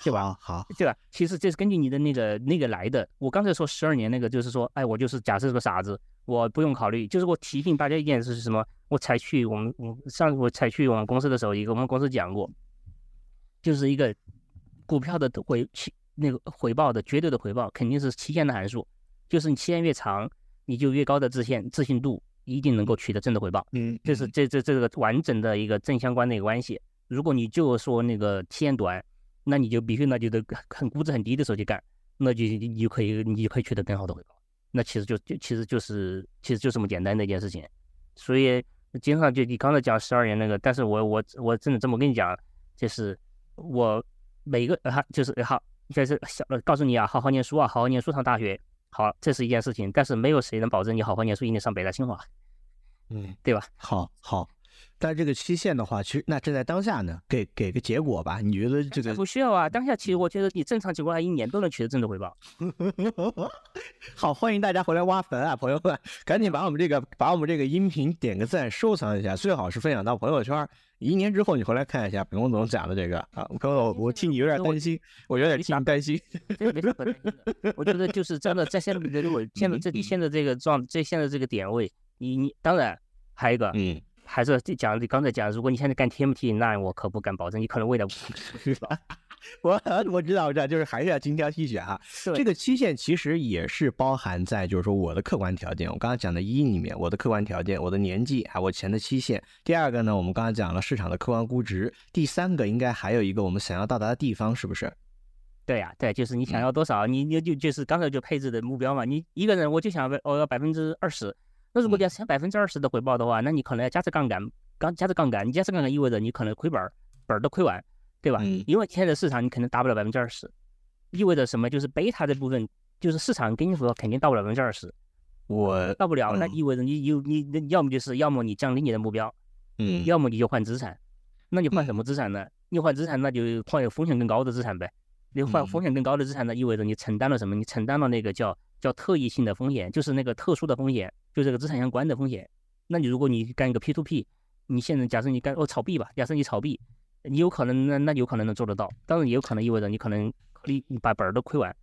对吧？好，对吧？其实这是根据你的那个那个来的。我刚才说十二年那个，就是说，哎，我就是假设是个傻子，我不用考虑。就是我提醒大家一件事是什么？我才去我们我上我才去我们公司的时候，一个我们公司讲过，就是一个股票的回期那个回报的绝对的回报肯定是期限的函数，就是你期限越长，你就越高的自信自信度一定能够取得正的回报。嗯，这是这这这个完整的一个正相关的一个关系。如果你就说那个期限短，那你就必须那就得很估值很低的时候去干，那就你就可以你就可以取得更好的回报。那其实就就其实就是其实就这么简单的一件事情。所以经常就你刚才讲十二年那个，但是我我我真的这么跟你讲，就是我每个哈就是好就是小告诉你啊，好好念书啊，好好念书上大学，好这是一件事情，但是没有谁能保证你好好念书一定上北大清华，嗯，对吧？好好。但这个期限的话，其实那正在当下呢，给给个结果吧？你觉得这个不需要啊？当下其实我觉得你正常情况下一年都能取得正的回报。[LAUGHS] 好，欢迎大家回来挖坟啊，朋友们，赶紧把我们这个把我们这个音频点个赞，收藏一下，最好是分享到朋友圈。一年之后你回来看一下本工总讲的这个啊，我我我替你有点担心，我有点替你担心。这没什么可担心的，我觉得就是真的在现在这个现在这里现在这个状在现在这个点位，你你当然还有一个嗯。还是讲你刚才讲，如果你现在干 TMT，那我可不敢保证你可能未来不我我知道，我知道，就是还是要精挑细选哈。这个期限其实也是包含在，就是说我的客观条件，我刚才讲的一里面，我的客观条件，我的年纪还有我钱的期限。第二个呢，我们刚才讲了市场的客观估值。第三个应该还有一个我们想要到达的地方，是不是？对呀，对，就是你想要多少，你你就就是刚才就配置的目标嘛。你一个人我就想我要百分之二十。那如果你要想百分之二十的回报的话，那你可能要加持杠杆，刚加持杠杆，你加持杠杆意味着你可能亏本儿，本儿都亏完，对吧？因为现在的市场你可能达不了百分之二十，意味着什么？就是贝塔这部分，就是市场给你说肯定到不了百分之二十，我到不了，那意味着你有你那要么就是要么你降低你的目标，嗯，要么你就换资产，那你换什么资产呢？你换资产那就换有风险更高的资产呗，你换风险更高的资产那，意味着你承担了什么？你承担了那个叫。叫特异性的风险，就是那个特殊的风险，就这个资产相关的风险。那你如果你干一个 P to P，你现在假设你干哦炒币吧，假设你炒币，你有可能那那有可能能做得到，当然也有可能意味着你可能你你把本儿都亏完，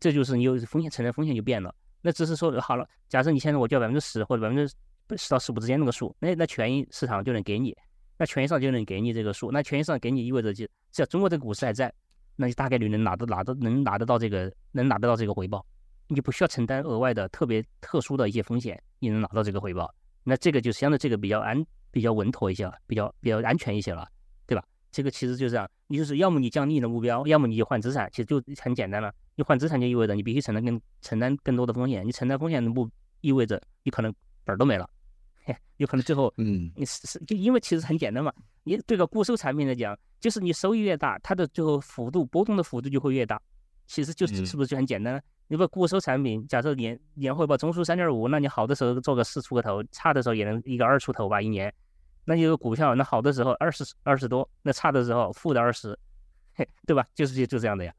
这就是你有风险，承担风险就变了。那只是说好了，假设你现在我叫百分之十或者百分之十到十五之间那个数，那那权益市场就能给你，那权益上就能给你这个数，那权益上给你意味着就只要中国这个股市还在，那就大概率能拿得拿得能拿得到这个能拿得到这个回报。你就不需要承担额外的特别特殊的一些风险，你能拿到这个回报，那这个就相对这个比较安、比较稳妥一些了，比较比较安全一些了，对吧？这个其实就这样，你就是要么你降低你的目标，要么你就换资产，其实就很简单了。你换资产就意味着你必须承担更承担更多的风险，你承担风险的不意味着你可能本儿都没了，有可能最后嗯，你是是就因为其实很简单嘛，你对个固收产品来讲，就是你收益越大，它的最后幅度波动的幅度就会越大，其实就是是不是就很简单？你不固收产品，假设年年回报中枢三点五，那你好的时候做个四出个头，差的时候也能一个二出头吧一年。那你个股票，那好的时候二十二十多，那差的时候负的二十，对吧？就是就就这样的呀。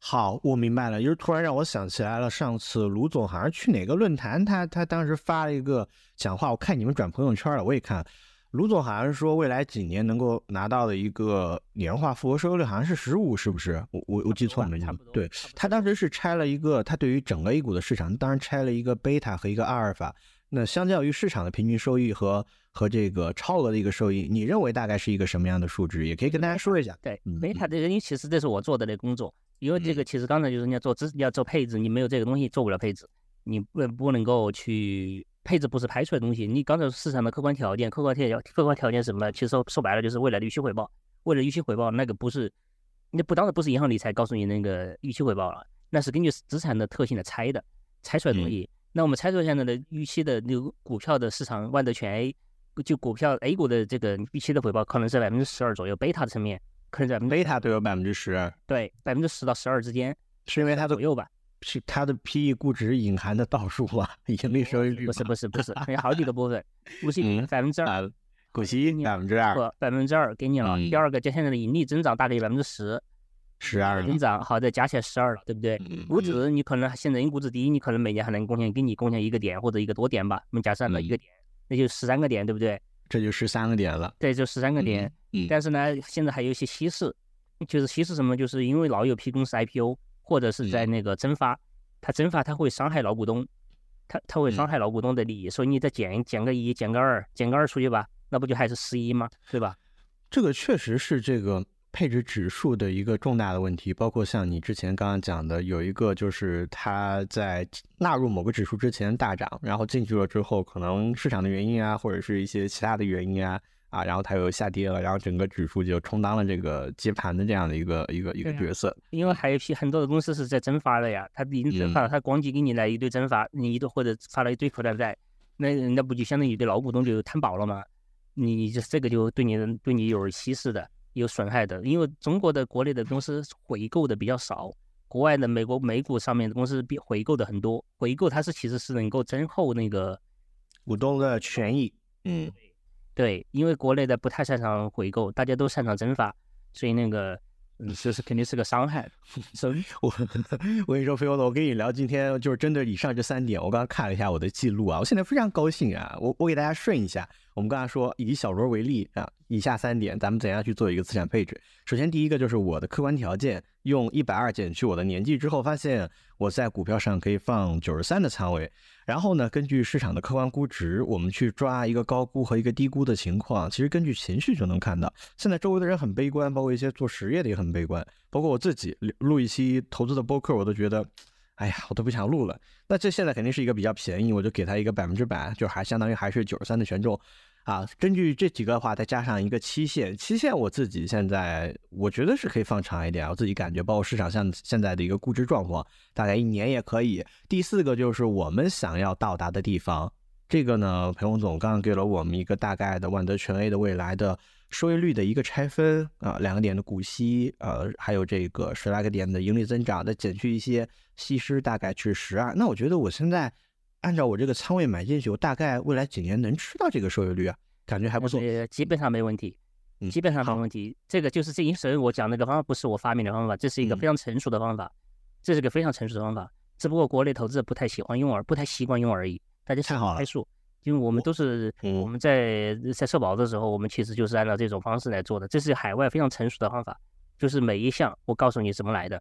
好，我明白了，就是突然让我想起来了，上次卢总好像去哪个论坛，他他当时发了一个讲话，我看你们转朋友圈了，我也看。卢总好像是说，未来几年能够拿到的一个年化复合收益率好像是十五，是不是？我我我记错了没？对他当时是拆了一个，他对于整个 A 股的市场，当然拆了一个贝塔和一个阿尔法。那相较于市场的平均收益和和这个超额的一个收益，你认为大概是一个什么样的数值？也可以跟大家说一下。对，贝塔这个，因为其实这是我做的那工作，因为这个其实刚才就是你要做资，你要做配置，你没有这个东西做不了配置，你不不能够去。配置不是拍出来的东西，你刚才市场的客观条件，客观条件，客观条件什么？其实说说白了就是未来的预期回报。未来预期回报，那个不是，那不当然不是银行理财告诉你那个预期回报了，那是根据资产的特性来猜的，猜出来的东西。那我们猜出来现在的预期的那个股票的市场万德全 A，就股票 A 股的这个预期的回报可能是百分之十二左右，贝塔的层面可能在贝塔都有百分之十，对，百分之十到十二之间，是因为它的左右吧。是它的 P/E 估值隐含的倒数啊，盈利收益率不是不是不是，有好几个部分，股息百分之二，股息百分之二，百分之二给你了。第二个就现在的盈利增长大概有百分之十，十二增长，好再加起来十二了，对不对？股指你可能现在因股指低，你可能每年还能贡献给你贡献一个点或者一个多点吧。我们假设了一个点，那就十三个点，对不对？这就十三个点了。对，就十三个点。但是呢，现在还有一些稀释，就是稀释什么？就是因为老有批公司 IPO 或者是在那个增发。它蒸发，它会伤害老股东，它它会伤害老股东的利益，所以你再减减个一，减个二，减个二出去吧，那不就还是十一吗？对吧？这个确实是这个配置指数的一个重大的问题，包括像你之前刚刚讲的，有一个就是它在纳入某个指数之前大涨，然后进去了之后，可能市场的原因啊，或者是一些其他的原因啊。啊，然后它又下跌了，然后整个指数就充当了这个接盘的这样的一个一个一个角色。因为还有一批很多的公司是在增发的呀，它已经增发了，它光机给你来一堆增发，你一堆或者发了一堆口袋债，那那不就相当于对老股东就摊薄了吗？你你这这个就对你对你有稀释的，有损害的。因为中国的国内的公司回购的比较少，国外的美国美股上面的公司比回购的很多，回购它是其实是能够增厚那个股东的权益，嗯。对，因为国内的不太擅长回购，大家都擅长增发，所以那个，嗯，这是肯定是个伤害。[LAUGHS] 所以，我 [LAUGHS] 我跟你说，飞欧的，我跟你聊，今天就是针对以上这三点，我刚刚看了一下我的记录啊，我现在非常高兴啊，我我给大家顺一下。我们刚才说以小罗为例啊，以下三点，咱们怎样去做一个资产配置？首先，第一个就是我的客观条件，用一百二减去我的年纪之后，发现我在股票上可以放九十三的仓位。然后呢，根据市场的客观估值，我们去抓一个高估和一个低估的情况。其实根据情绪就能看到，现在周围的人很悲观，包括一些做实业的也很悲观，包括我自己录一期投资的播客，我都觉得，哎呀，我都不想录了。那这现在肯定是一个比较便宜，我就给他一个百分之百，就还相当于还是九十三的权重。啊，根据这几个的话，再加上一个期限，期限我自己现在我觉得是可以放长一点，我自己感觉，包括市场像现在的一个估值状况，大概一年也可以。第四个就是我们想要到达的地方，这个呢，裴洪总刚刚给了我们一个大概的万德全 A 的未来的收益率的一个拆分啊，两个点的股息，呃，还有这个十来个点的盈利增长，再减去一些稀释，大概是十二。那我觉得我现在。按照我这个仓位买进去，我大概未来几年能吃到这个收益率啊，感觉还不错。基本上没问题，基本上没问题。这个就是这一生我讲那个方法不是我发明的方法，这是一个非常成熟的方法，这是个非常成熟的方法。只不过国内投资者不太喜欢用而不太习惯用而已。大家太好了，因为我们都是我们在在社保的时候，我们其实就是按照这种方式来做的。这是海外非常成熟的方法，就是每一项我告诉你怎么来的。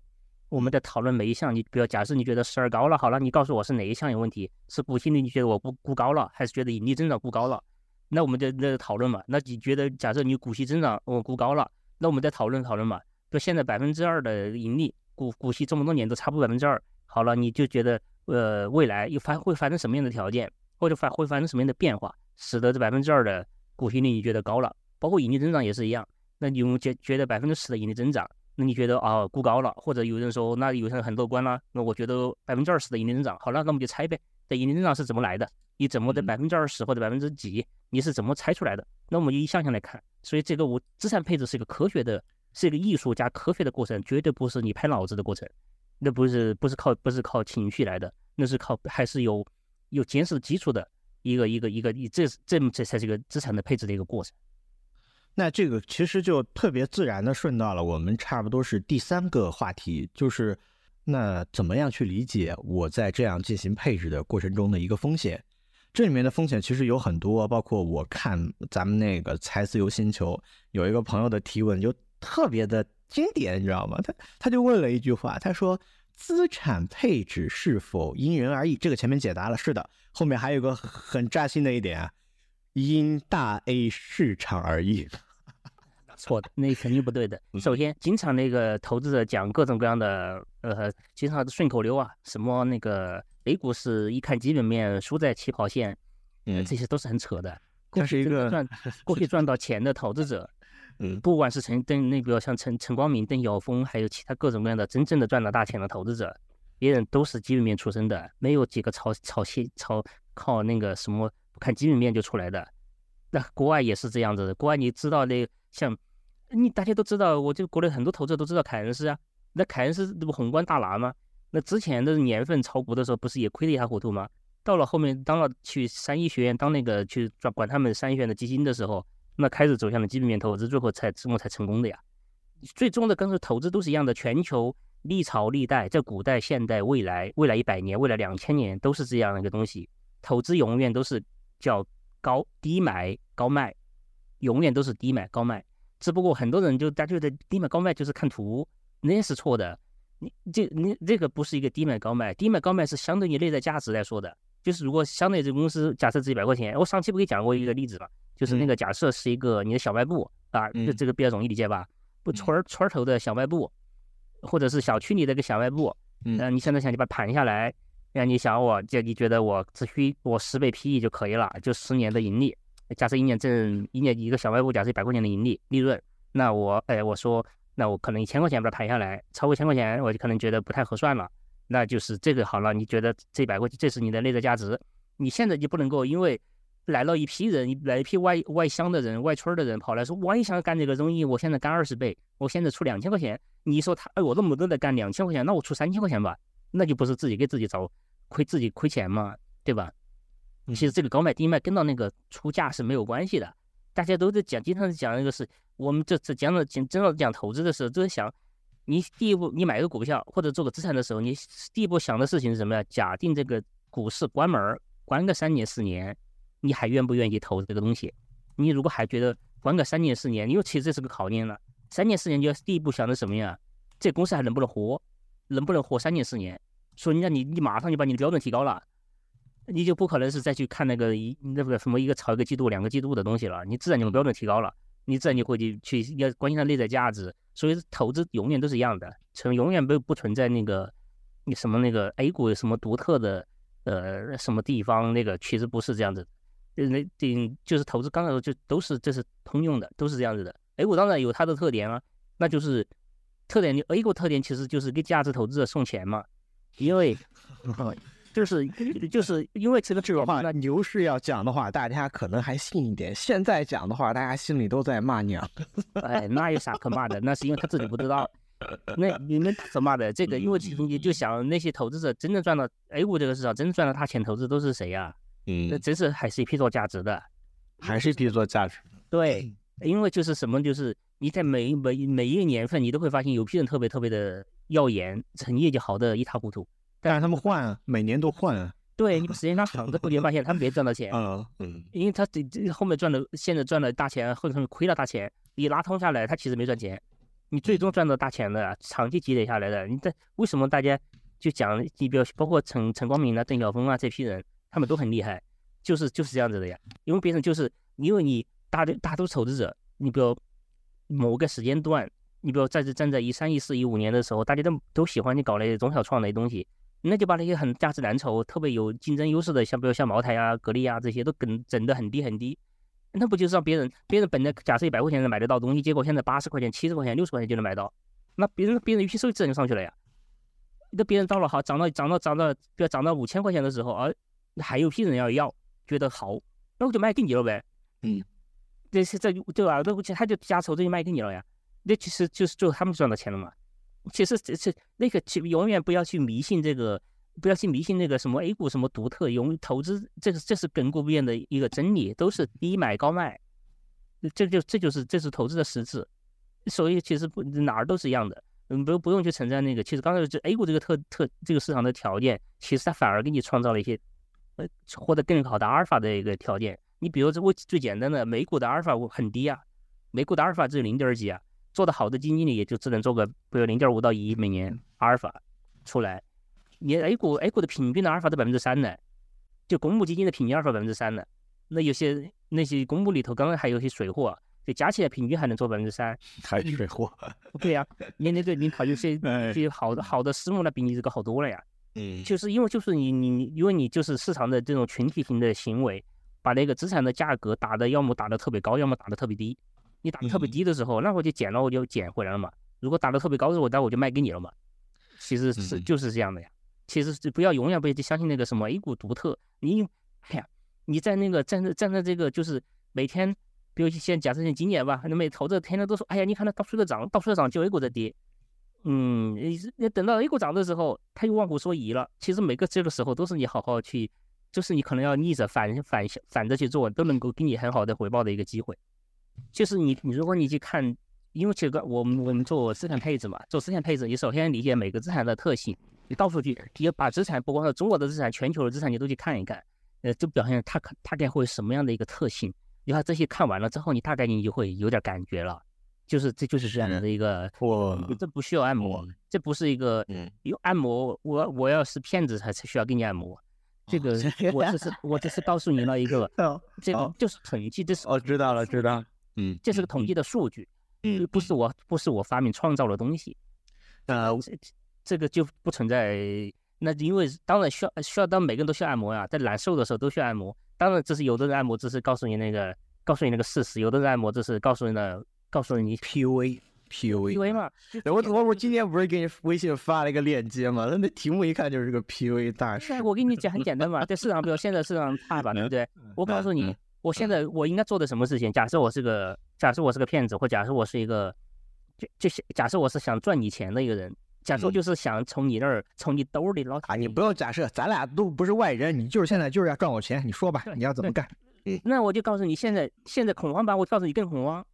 我们在讨论每一项，你比如假设你觉得十二高了，好了，你告诉我是哪一项有问题？是股息率你觉得我估估高了，还是觉得盈利增长估高了？那我们就那讨论嘛。那你觉得假设你股息增长我估高了，那我们再讨论讨论嘛。就现在百分之二的盈利，股股息这么多年都差不多百分之二，好了，你就觉得呃未来又发会发生什么样的条件，或者发会发生什么样的变化，使得这百分之二的股息率你觉得高了？包括盈利增长也是一样，那你觉觉得百分之十的盈利增长？那你觉得啊估高了，或者有人说那有人很乐观啦，那我觉得百分之二十的盈利增长，好了，那我们就猜呗，这盈利增长是怎么来的？你怎么的百分之二十或者百分之几？你是怎么猜出来的？那我们就一项项来看。所以这个我资产配置是一个科学的，是一个艺术加科学的过程，绝对不是你拍脑子的过程，那不是不是靠不是靠情绪来的，那是靠还是有有坚实基础的一个一个一个，这这这才是一个资产的配置的一个过程。那这个其实就特别自然的顺到了我们差不多是第三个话题，就是那怎么样去理解我在这样进行配置的过程中的一个风险？这里面的风险其实有很多，包括我看咱们那个财自由星球有一个朋友的提问就特别的经典，你知道吗？他他就问了一句话，他说资产配置是否因人而异？这个前面解答了，是的。后面还有个很扎心的一点啊，因大 A 市场而异。错的，那肯定不对的。首先，经常那个投资者讲各种各样的，呃，经常顺口溜啊，什么那个 A 股是一看基本面输在起跑线，嗯，这些都是很扯的。这是一个赚过去赚到钱的投资者，嗯，不管是陈邓那个像陈陈光明、邓晓峰，还有其他各种各样的真正的赚到大钱的投资者，别人都是基本面出身的，没有几个炒炒些炒靠那个什么不看基本面就出来的。那国外也是这样子的，国外你知道那像。你大家都知道，我就国内很多投资者都知道凯恩斯啊，那凯恩斯这不宏观大拿吗？那之前的年份炒股的时候，不是也亏得一塌糊涂吗？到了后面当了去三一学院当那个去管管他们三一学院的基金的时候，那开始走向了基本面投资，最后才最后才成功的呀。最终的跟着投资都是一样的，全球历朝历代，在古代、现代、未来、未来一百年、未来两千年都是这样的一个东西。投资永远都是叫高低买高卖，永远都是低买高卖。只不过很多人就他觉得低买高卖就是看图，那是错的。你这你这个不是一个低买高卖，低买高卖是相对于内在价值来说的，就是如果相对这个公司假设值一百块钱，我上期不给讲过一个例子嘛，就是那个假设是一个你的小卖部啊，这这个比较容易理解吧？不村儿村儿头的小卖部，或者是小区里的一个小卖部，嗯，你现在想你把它盘下来，让你想我就你觉得我只需我十倍 PE 就可以了，就十年的盈利，假设一年挣一年一个小卖部假设一百块钱的盈利利润，那我哎我说那我可能一千块钱把它盘下来，超过一千块钱我就可能觉得不太合算了。那就是这个好了，你觉得这百块钱这是你的内在价值，你现在就不能够因为来了一批人，来一批外外乡的人、外村的人跑来说，我也想干这个生意，我现在干二十倍，我现在出两千块钱，你说他哎，我那么多在干两千块钱，那我出三千块钱吧，那就不是自己给自己找亏自己亏钱嘛，对吧？其实这个高卖低卖跟到那个出价是没有关系的，大家都在讲，经常讲那个是我们这次讲了讲真要讲投资的时候都在想。你第一步，你买个股票或者做个资产的时候，你第一步想的事情是什么呀？假定这个股市关门关个三年四年，你还愿不愿意投这个东西？你如果还觉得关个三年四年，因为其实这是个考验了。三年四年就要第一步想的什么呀？这公司还能不能活？能不能活三年四年？所以让你你马上就把你的标准提高了，你就不可能是再去看那个一那个什么一个炒一个季度两个季度的东西了，你自然就标准提高了。你自然就会去去要关心它内在价值，所以投资永远都是一样的，存永远不不存在那个你什么那个 A 股有什么独特的呃什么地方那个其实不是这样子，那顶就是投资刚才说就都是这是通用的，都是这样子的。A 股当然有它的特点啊，那就是特点，A 股特点其实就是给价值投资者送钱嘛，因为。[LAUGHS] 就是 [LAUGHS] 就是因为这个这个话，那牛市要讲的话，大家可能还信一点；现在讲的话，大家心里都在骂娘。[LAUGHS] 哎，那有啥可骂的？那是因为他自己不知道。那你们怎么骂的？这个，因为你就想那些投资者真正赚到 A 股这个市场，真正赚到大钱投资都是谁呀？嗯，那真是还是一批做价值的，还是一批做价值。对，因为就是什么，就是你在每每每一个年份，你都会发现有批人特别特别的耀眼，成业绩好的一塌糊涂。但是他们换啊，每年都换啊。对你时间拉长的，你会发现他们没赚到钱。[LAUGHS] 嗯嗯。因为他这这后面赚的，现在赚了大钱，或者亏了大钱，你拉通下来，他其实没赚钱。你最终赚到大钱的，长期积累下来的。你这为什么大家就讲，你比如包括陈陈光明啊、邓小峰啊这批人，他们都很厉害，就是就是这样子的呀。因为别人就是因为你大大都是投资者，你比如某个时间段，你比如在这站在一三一四一五年的时候，大家都都喜欢你搞那些中小创的东西。那就把那些很价值蓝筹、特别有竞争优势的，像比如像茅台啊、格力啊这些，都整整得很低很低。那不就是让别人，别人本来假设一百块钱能买得到东西，结果现在八十块钱、七十块钱、六十块钱就能买到，那别人别人预期收益自然就上去了呀。那别人到了好涨到涨到涨到，比如涨到五千块钱的时候，而还有批人要要，觉得好，那我就卖给你了呗。嗯，这是这对吧？那他就加筹这就卖给你了呀。那其实就是最后他们赚到钱了嘛。其实这是那个，去永远不要去迷信这个，不要去迷信那个什么 A 股什么独特，永投资这个这是亘古不变的一个真理，都是低买高卖，这就这就是这是投资的实质。所以其实不哪儿都是一样的，嗯，不不用去承担那个。其实刚才这 A 股这个特特这个市场的条件，其实它反而给你创造了一些呃获得更好的阿尔法的一个条件。你比如这我最简单的美股的阿尔法很低啊，美股的阿尔法只有零点几啊。做的好的基金经理也就只能做个，比如零点五到一每年阿尔法出来，你 A 股 A 股的平均的阿尔法都百分之三呢，就公募基金的平均阿尔法百分之三呢，那有些那些公募里头刚刚还有些水货，就加起来平均还能做百分之三，还水货？对呀，你那个你考有些些好的好的私募那比你这个好多了呀，嗯，就是因为就是你你因为你就是市场的这种群体型的行为，把那个资产的价格打的要么打的特别高，要么打的特别低。你打的特别低的时候，那我就捡了，我就捡回来了嘛。如果打的特别高的时候，那我就卖给你了嘛。其实是就是这样的呀。其实是不要永远不要去相信那个什么 A 股独特。你哎呀，你在那个站在站在这个就是每天，比如先假设像今年吧，那每投资天天都说，哎呀，你看它到处在涨，到处在涨，就 A 股在跌。嗯，你你等到 A 股涨的时候，它又忘乎所以了。其实每个这个时候都是你好好去，就是你可能要逆着反反反着去做，都能够给你很好的回报的一个机会。就是你，你如果你去看，因为这个我们我们做资产配置嘛，做资产配置，你首先理解每个资产的特性，你到处去，你要把资产不光是中国的资产，全球的资产你都去看一看，呃，就表现它可大概会什么样的一个特性。你看这些看完了之后，你大概你就会有点感觉了，就是这就是这样的一个，这不需要按摩，这不是一个，嗯，有按摩，我我要是骗子才才需要给你按摩。这个我只是我只是告诉你了一个，这个就是统计，这是哦，知道了，知道，嗯，这是个统计的数据，嗯，不是我不是我发明创造的东西，呃，这这个就不存在。那因为当然需要需要，当每个人都需要按摩呀，在难受的时候都需要按摩。当然，这是有的人按摩只是告诉你那个告诉你那个事实，有的人按摩只是告诉你的告诉你 PUA。PUA P U A 嘛，我我我今天不是给你微信发了一个链接嘛？那那题目一看就是个 PUA 大师。我跟你讲很简单嘛，在市场，比如现在市场 [LAUGHS] 差吧，对不对？我告诉你，我现在我应该做的什么事情？假设我是个，假设我是个骗子，或假设我是一个，就就假设我是想赚你钱的一个人，假设就是想从你那儿从你兜里捞。啊，你不用假设，咱俩都不是外人，你就是现在就是要赚我钱，你说吧，你要怎么干？那我就告诉你，现在现在恐慌吧，我告诉你更恐慌。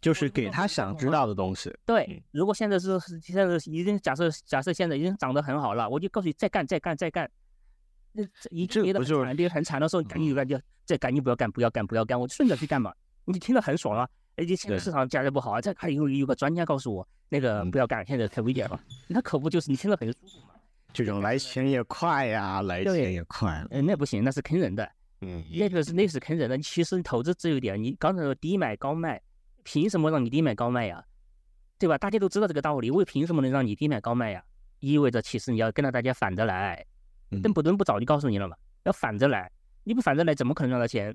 就是给他想知道的东西。对，如果现在是现在已经假设假设现在已经涨得很好了，我就告诉你再干再干再干。那一跌的惨跌很惨的时候，赶紧就干就再赶紧不要干不要干不要干，我顺着去干嘛。你听得很爽啊！哎，现在市场价格不好啊，再看有有个专家告诉我那个不要干，现在太危险了。那可不就是你听得很舒服吗？这种来钱也快呀，来钱也快。嗯，那不行，那是坑人的。嗯，那个是那是坑人的。其实投资只有一点，你刚才说低买高卖。凭什么让你低买高卖呀？对吧？大家都知道这个道理，为凭什么能让你低买高卖呀？意味着其实你要跟着大家反着来。邓普顿不早就告诉你了嘛，要反着来。你不反着来，怎么可能赚到钱？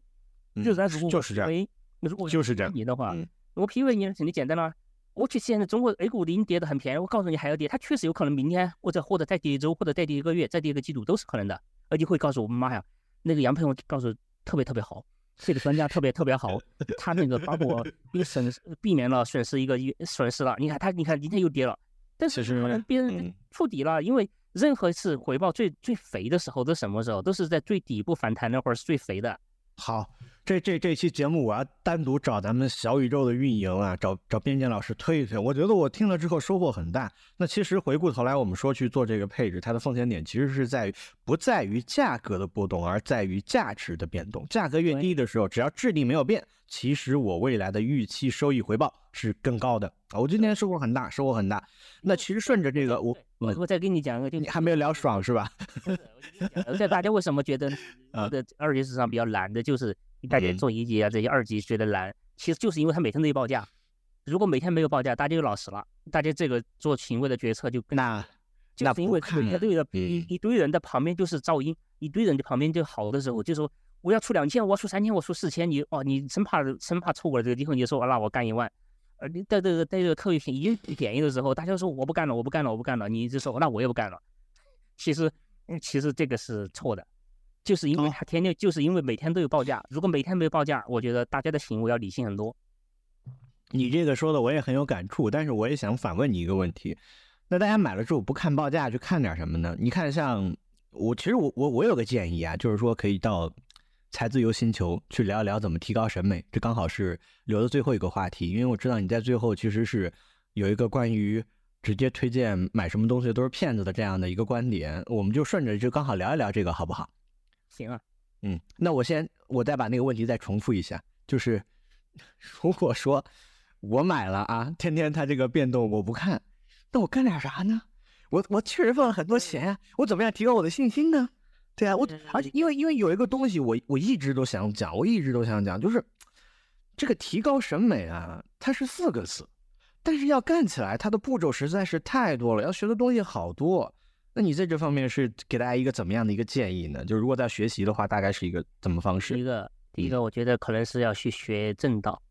就是如果就是这样。如果就是这样。你的话，我 P V 你肯定简单了。我去现在中国 A 股已经跌得很便宜，我告诉你还要跌，它确实有可能明天或者或者再跌一周，或者再跌一个月，再跌一个季度都是可能的。而且会告诉我妈呀，那个杨朋友告诉特别特别好。这个专家特别特别好，他那个把我 [LAUGHS] 也损避免了损失一个一损失了。你看他，你看今天又跌了，但是可能别人触底了，因为任何一次回报最最肥的时候都什么时候？都是在最底部反弹那会儿是最肥的。好。这这这期节目我要单独找咱们小宇宙的运营啊，找找边建老师推一推。我觉得我听了之后收获很大。那其实回过头来，我们说去做这个配置，它的风险点其实是在于不在于价格的波动，而在于价值的变动。价格越低的时候，只要质地没有变，其实我未来的预期收益回报是更高的。我今天收获很大，收获很大。那其实顺着这个，我我我再跟你讲一个，就你还没有聊爽是吧？[LAUGHS] 这大家为什么觉得的 [LAUGHS] 二级市场比较难的，就是。大家做一级啊，这些二级觉得难，其实就是因为他每天都有报价。如果每天没有报价，大家就老实了，大家这个做行为的决策就那就是因为每天都有一一堆人在旁边就是噪音，一堆人在旁边就好的时候就说我要出两千，我要出三千，我出四千，你哦你生怕生怕错过了这个机会，你就说那我干一万。呃，你在这个在这个特别便宜便宜的时候，大家说我不干了，我不干了，我不干了，你就说那我也不干了。其实其实这个是错的。就是因为他天天就是因为每天都有报价，如果每天没有报价，我觉得大家的行为要理性很多。你这个说的我也很有感触，但是我也想反问你一个问题：那大家买了之后不看报价，去看点什么呢？你看，像我其实我我我有个建议啊，就是说可以到财自由星球去聊一聊怎么提高审美，这刚好是留的最后一个话题，因为我知道你在最后其实是有一个关于直接推荐买什么东西都是骗子的这样的一个观点，我们就顺着就刚好聊一聊这个好不好？行啊，嗯，那我先我再把那个问题再重复一下，就是 [LAUGHS] 如果说我买了啊，天天它这个变动我不看，那我干点啥呢？我我确实放了很多钱啊，我怎么样提高我的信心呢？对啊，我而且因为因为有一个东西我我一直都想讲，我一直都想讲，就是这个提高审美啊，它是四个字，但是要干起来，它的步骤实在是太多了，要学的东西好多。那你在这方面是给大家一个怎么样的一个建议呢？就是如果在学习的话，大概是一个怎么方式？一个，第一个，我觉得可能是要去学正道，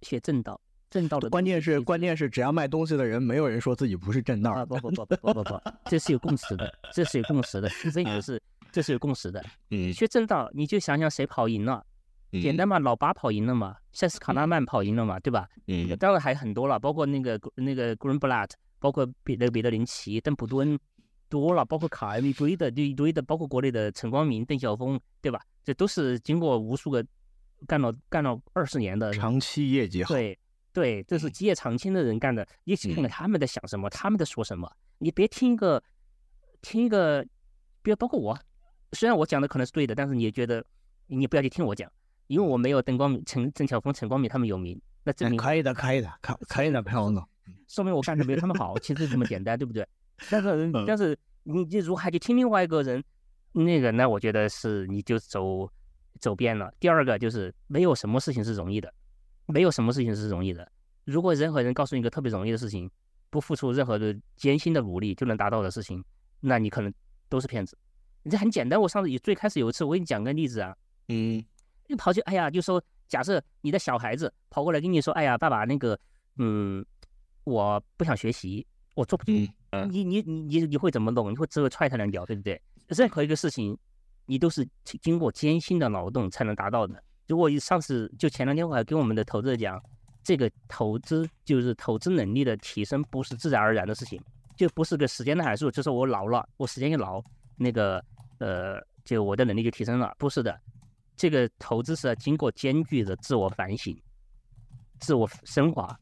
学正道，正道的。关键是，关键是，只要卖东西的人，没有人说自己不是正道。啊不不不 [LAUGHS] 不不不不，这是有共识的，这是有共识的，这个是这是有共识的。嗯，学正道，你就想想谁跑赢了，简单嘛，老八跑赢了嘛，塞斯卡纳曼跑赢了嘛，对吧？嗯，当然还很多了，包括那个那个 Greenblatt，包括彼得彼得林奇、邓普顿。多了，包括卡尔一堆的，就一堆的，包括国内的陈光明、邓晓峰，对吧？这都是经过无数个干了干了二十年的长期业绩好。对对，这是基业长青的人干的。你看看他们在想什么，他们在说什么。你别听一个听一个，别包括我，虽然我讲的可能是对的，但是你也觉得你不要去听我讲，因为我没有邓光明、陈邓晓峰、陈光明他们有名。那证明可以的，可以的，可可以的，朋友们，说明我干的没有他们好。其实这么简单，对不对？但是但是。你你如果还去听另外一个人，那个那我觉得是你就走走遍了。第二个就是没有什么事情是容易的，没有什么事情是容易的。如果任何人告诉你一个特别容易的事情，不付出任何的艰辛的努力就能达到的事情，那你可能都是骗子。这很简单，我上次也最开始有一次我给你讲个例子啊，嗯，就跑去哎呀，就说假设你的小孩子跑过来跟你说，哎呀，爸爸那个，嗯，我不想学习，我做不嗯住，你你你你你会怎么弄？你会只会踹他两脚，对不对？任何一个事情，你都是经过艰辛的劳动才能达到的。如果上次就前两天我还跟我们的投资者讲，这个投资就是投资能力的提升，不是自然而然的事情，就不是个时间的函数，就是我老了，我时间一老，那个呃，就我的能力就提升了，不是的。这个投资是要经过艰巨的自我反省、自我升华、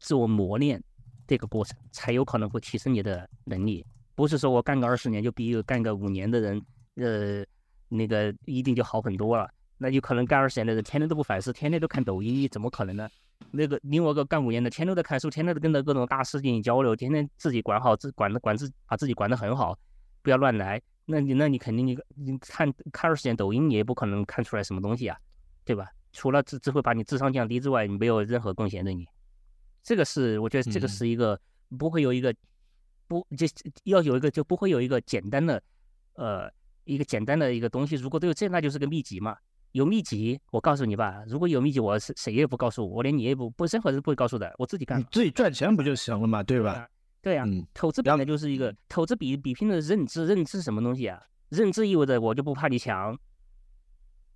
自我磨练这个过程，才有可能会提升你的能力。不是说我干个二十年就比一个干个五年的人，呃，那个一定就好很多了。那有可能干二十年的人天天都不反思，天天都看抖音，怎么可能呢？那个另外一个干五年的，天天都在看书，天天都跟着各种大师进行交流，天天自己管好自管的管自把自己管得很好，不要乱来。那你那你肯定你你看看二十年抖音，你也不可能看出来什么东西啊，对吧？除了只只会把你智商降低之外，你没有任何贡献对你。这个是我觉得这个是一个不会有一个不就要有一个就不会有一个简单的呃一个简单的一个东西。如果都有这，那就是个秘籍嘛。有秘籍，我告诉你吧，如果有秘籍，我是谁也不告诉我，我连你也不不任何人不会告诉的，我自己干你。自己赚钱不就行了嘛，对吧？啊对呀、嗯投资本来就是一个投资比比拼的认知，认知是什么东西啊？认知意味着我就不怕你强，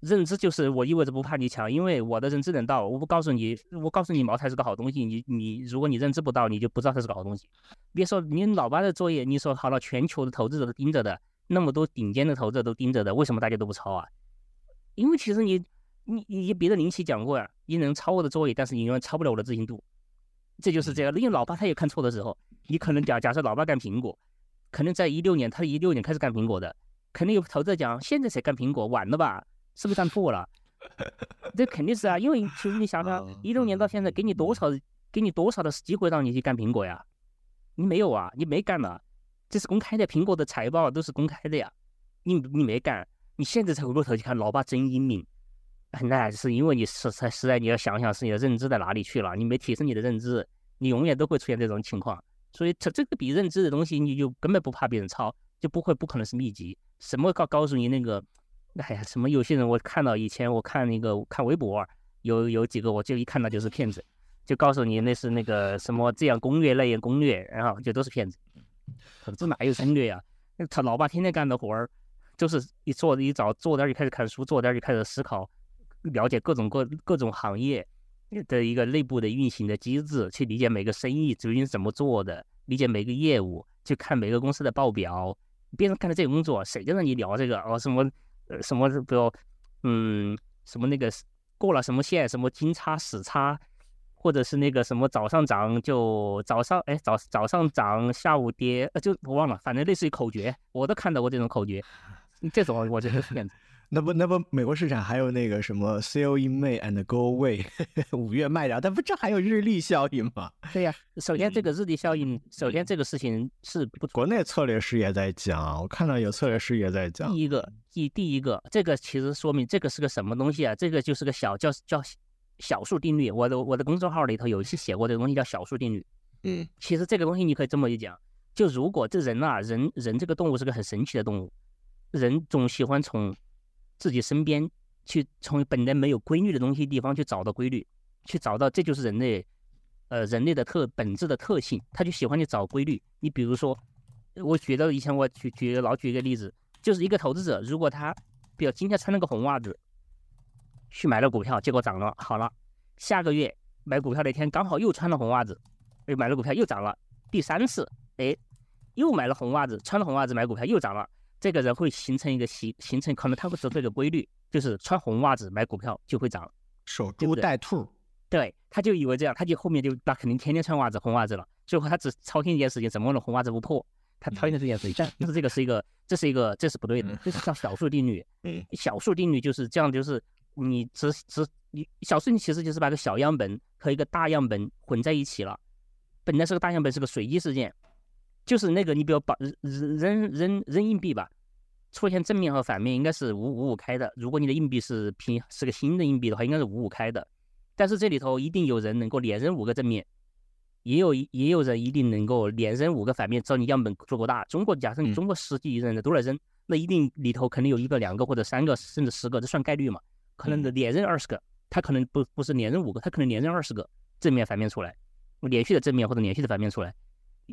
认知就是我意味着不怕你抢，因为我的认知能到，我不告诉你，我告诉你茅台是个好东西，你你如果你认知不到，你就不知道它是个好东西。别说你老八的作业，你说好了，全球的投资者都盯着的，那么多顶尖的投资者都盯着的，为什么大家都不抄啊？因为其实你你你别的林奇讲过呀、你能抄我的作业，但是你永远抄不了我的自信度，这就是这样。因为老八他也看错的时候，你可能假假设老八干苹果，可能在一六年，他一六年开始干苹果的，肯定有投资者讲现在才干苹果，晚了吧？是不是干错了？这肯定是啊，因为其实你想想，一六年到现在，给你多少给你多少的机会让你去干苹果呀？你没有啊，你没干嘛？这是公开的，苹果的财报都是公开的呀。你你没干，你现在才回过头去看，老爸真英明。哎那是因为你实在实在你要想想是你的认知在哪里去了，你没提升你的认知，你永远都会出现这种情况。所以这这个比认知的东西，你就根本不怕别人抄，就不会不可能是秘籍。什么告告诉你那个，哎呀，什么有些人我看到以前我看那个看微博有有几个我就一看到就是骗子，就告诉你那是那个什么这样攻略那样攻略，然后就都是骗子。这哪有攻略呀？那他老爸天天干的活儿，就是一坐一早坐那儿就开始看书，坐那儿就开始思考，了解各种各各种行业的一个内部的运行的机制，去理解每个生意究竟是怎么做的，理解每个业务，去看每个公司的报表。别人干的这个工作，谁就让你聊这个哦？什么什么比如嗯什么那个过了什么线，什么金叉死叉，或者是那个什么早上涨就早上哎早早上涨下午跌，呃就我忘了，反正类似于口诀，我都看到过这种口诀，这种我觉得是骗子。那不那不，美国市场还有那个什么 “sell in May and go away”，[LAUGHS] 五月卖掉，但不这还有日历效应吗？对呀、首先这个日历效应，首先这个事情是不国内策略师也在讲，我看到有策略师也在讲第。一个，第第一个，这个其实说明这个是个什么东西啊？这个就是个小叫叫小数定律。我的我的公众号里头有一期写过这个东西叫小数定律。嗯其实这个东西你可以这么一讲，就如果这人啊，人人这个动物是个很神奇的动物，人总喜欢从自己身边去从本来没有规律的东西地方去找到规律，去找到这就是人类，呃，人类的特本质的特性，他就喜欢去找规律。你比如说，我举到以前我举举老举一个例子，就是一个投资者，如果他比如今天穿了个红袜子，去买了股票，结果涨了，好了，下个月买股票那天刚好又穿了红袜子，又买了股票又涨了，第三次，哎，又买了红袜子，穿了红袜子买股票又涨了，这个人会形成一个形形成，可能他会得出一个规律，就是穿红袜子买股票就会涨。守株待兔。对，他就以为这样，他就后面就那肯定天天穿袜子红袜子了。最后他只操心一件事情，怎么能红袜子不破？他操心的这件事情，[LAUGHS] 但但是这个是一个，这是一个，这是不对的，这是叫小数定律。[LAUGHS] 嗯，小数定律就是这样，就是你只只你小数定律其实就是把个小样本和一个大样本混在一起了。本来是个大样本，是个随机事件，就是那个你比如把扔扔扔扔硬币吧，出现正面和反面应该是五五五开的。如果你的硬币是平是个新的硬币的话，应该是五五开的。但是这里头一定有人能够连扔五个正面，也有也有人一定能够连扔五个反面。只要你样本足够大，中国假设你中国十几亿人的都来扔，那一定里头肯定有一个、两个或者三个甚至十个，这算概率嘛？可能的连扔二十个，他可能不不是连扔五个，他可能连扔二十个正面反面出来，连续的正面或者连续的反面出来。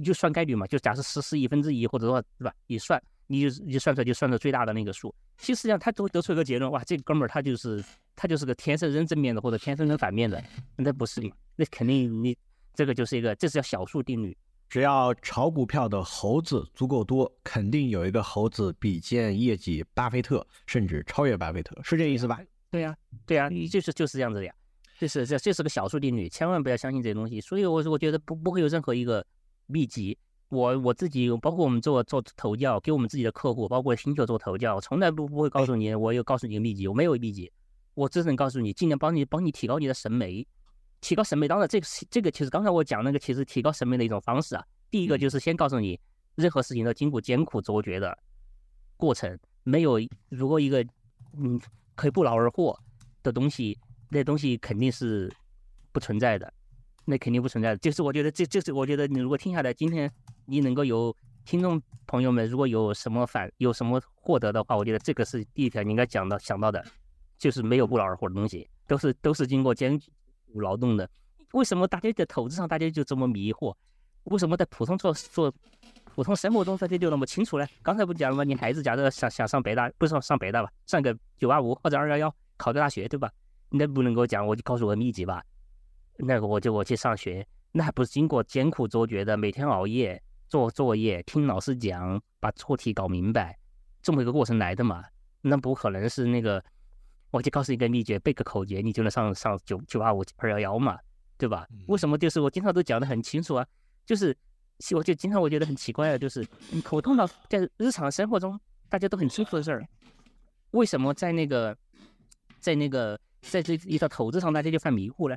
就算概率嘛，就假设十四亿分之一，或者说是吧，你算，你就你就算出来，就算出最大的那个数。其实际上他都得出一个结论，哇，这哥们儿他就是他就是个天生扔正面的，或者天生扔反面的，那不是嘛？那肯定你这个就是一个，这是叫小数定律。只要炒股票的猴子足够多，肯定有一个猴子比肩业绩巴菲特，甚至超越巴菲特，是这意思吧？对呀，对呀，你就是就是这样子的呀。这是这这是个小数定律，千万不要相信这些东西。所以我我觉得不不会有任何一个。秘籍，我我自己包括我们做做投教，给我们自己的客户，包括星球做投教，从来不不会告诉你，我有告诉你个秘籍，我没有秘籍，我只能告诉你，尽量帮你帮你提高你的审美，提高审美。当然，这个这个其实刚才我讲那个，其实提高审美的一种方式啊。第一个就是先告诉你，任何事情都经过艰苦卓绝的过程，没有如果一个嗯可以不劳而获的东西，那东西肯定是不存在的。那肯定不存在的，就是我觉得这这是我觉得你如果听下来，今天你能够有听众朋友们如果有什么反有什么获得的话，我觉得这个是第一条你应该讲到想到的，就是没有不劳而获的东西，都是都是经过艰苦劳动的。为什么大家在投资上大家就这么迷惑？为什么在普通做做普通生活中大家就那么清楚呢？刚才不讲了吗？你孩子假设想想上北大，不是说上北大吧，上个九八五或者二幺幺考个大学，对吧？那不能给我讲，我就告诉我秘籍吧。那个我就我去上学，那还不是经过艰苦卓绝的，每天熬夜做作业，听老师讲，把错题搞明白，这么一个过程来的嘛？那不可能是那个，我就告诉你一个秘诀，背个口诀，你就能上上九九八五二幺幺嘛，对吧？为什么？就是我经常都讲的很清楚啊，就是我就经常我觉得很奇怪啊，就是普通的在日常生活中大家都很清楚的事儿，为什么在那个在那个在这一套投资上大家就犯迷糊呢？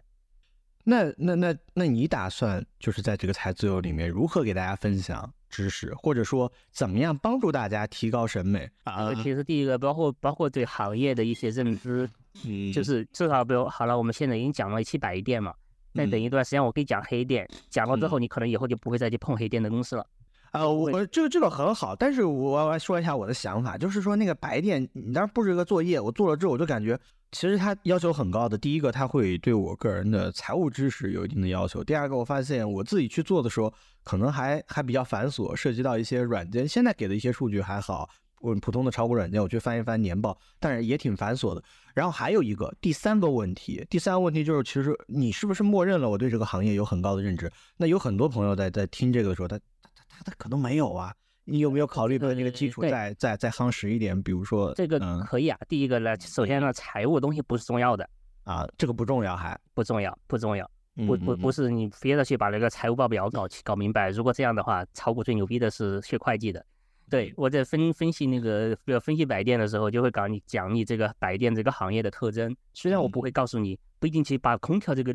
那那那那你打算就是在这个财自由里面如何给大家分享知识，或者说怎么样帮助大家提高审美啊？其实第一个包括包括对行业的一些认知，[LAUGHS] 嗯，就是至少比如好了，我们现在已经讲了一期白电嘛，那等一段时间我可以讲黑电，讲了之后你可能以后就不会再去碰黑电的公司了。啊，我这个这个很好，但是我我说一下我的想法，就是说那个白电，你当时布置一个作业，我做了之后我就感觉。其实他要求很高的，第一个他会对我个人的财务知识有一定的要求，第二个我发现我自己去做的时候，可能还还比较繁琐，涉及到一些软件。现在给的一些数据还好，我普通的炒股软件我去翻一翻年报，但是也挺繁琐的。然后还有一个第三个问题，第三个问题就是，其实你是不是默认了我对这个行业有很高的认知？那有很多朋友在在听这个的时候，他他他他可能没有啊。你有没有考虑把那个基础再再再夯实一点？比如说这个可以啊。第一个呢，首先呢，财务东西不是重要的啊，这个不重要，还不重要，不重要，不不不是你非得去把那个财务报表搞搞明白。如果这样的话，炒股最牛逼的是学会计的。对我在分分析那个分析百店的时候，就会搞你讲你这个百店这个行业的特征。虽然我不会告诉你，不一定去把空调这个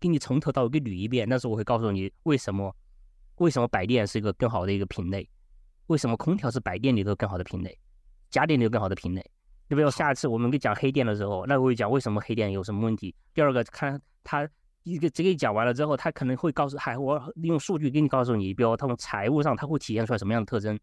给你从头到尾给捋一遍，但是我会告诉你为什么为什么百店是一个更好的一个品类。为什么空调是白电里头更好的品类，家电里头更好的品类？你比如下一次我们给讲黑电的时候，那我会讲为什么黑电有什么问题。第二个，看他一个这个讲完了之后，他可能会告诉，还，我用数据给你告诉你，比如他从财务上他会体现出来什么样的特征。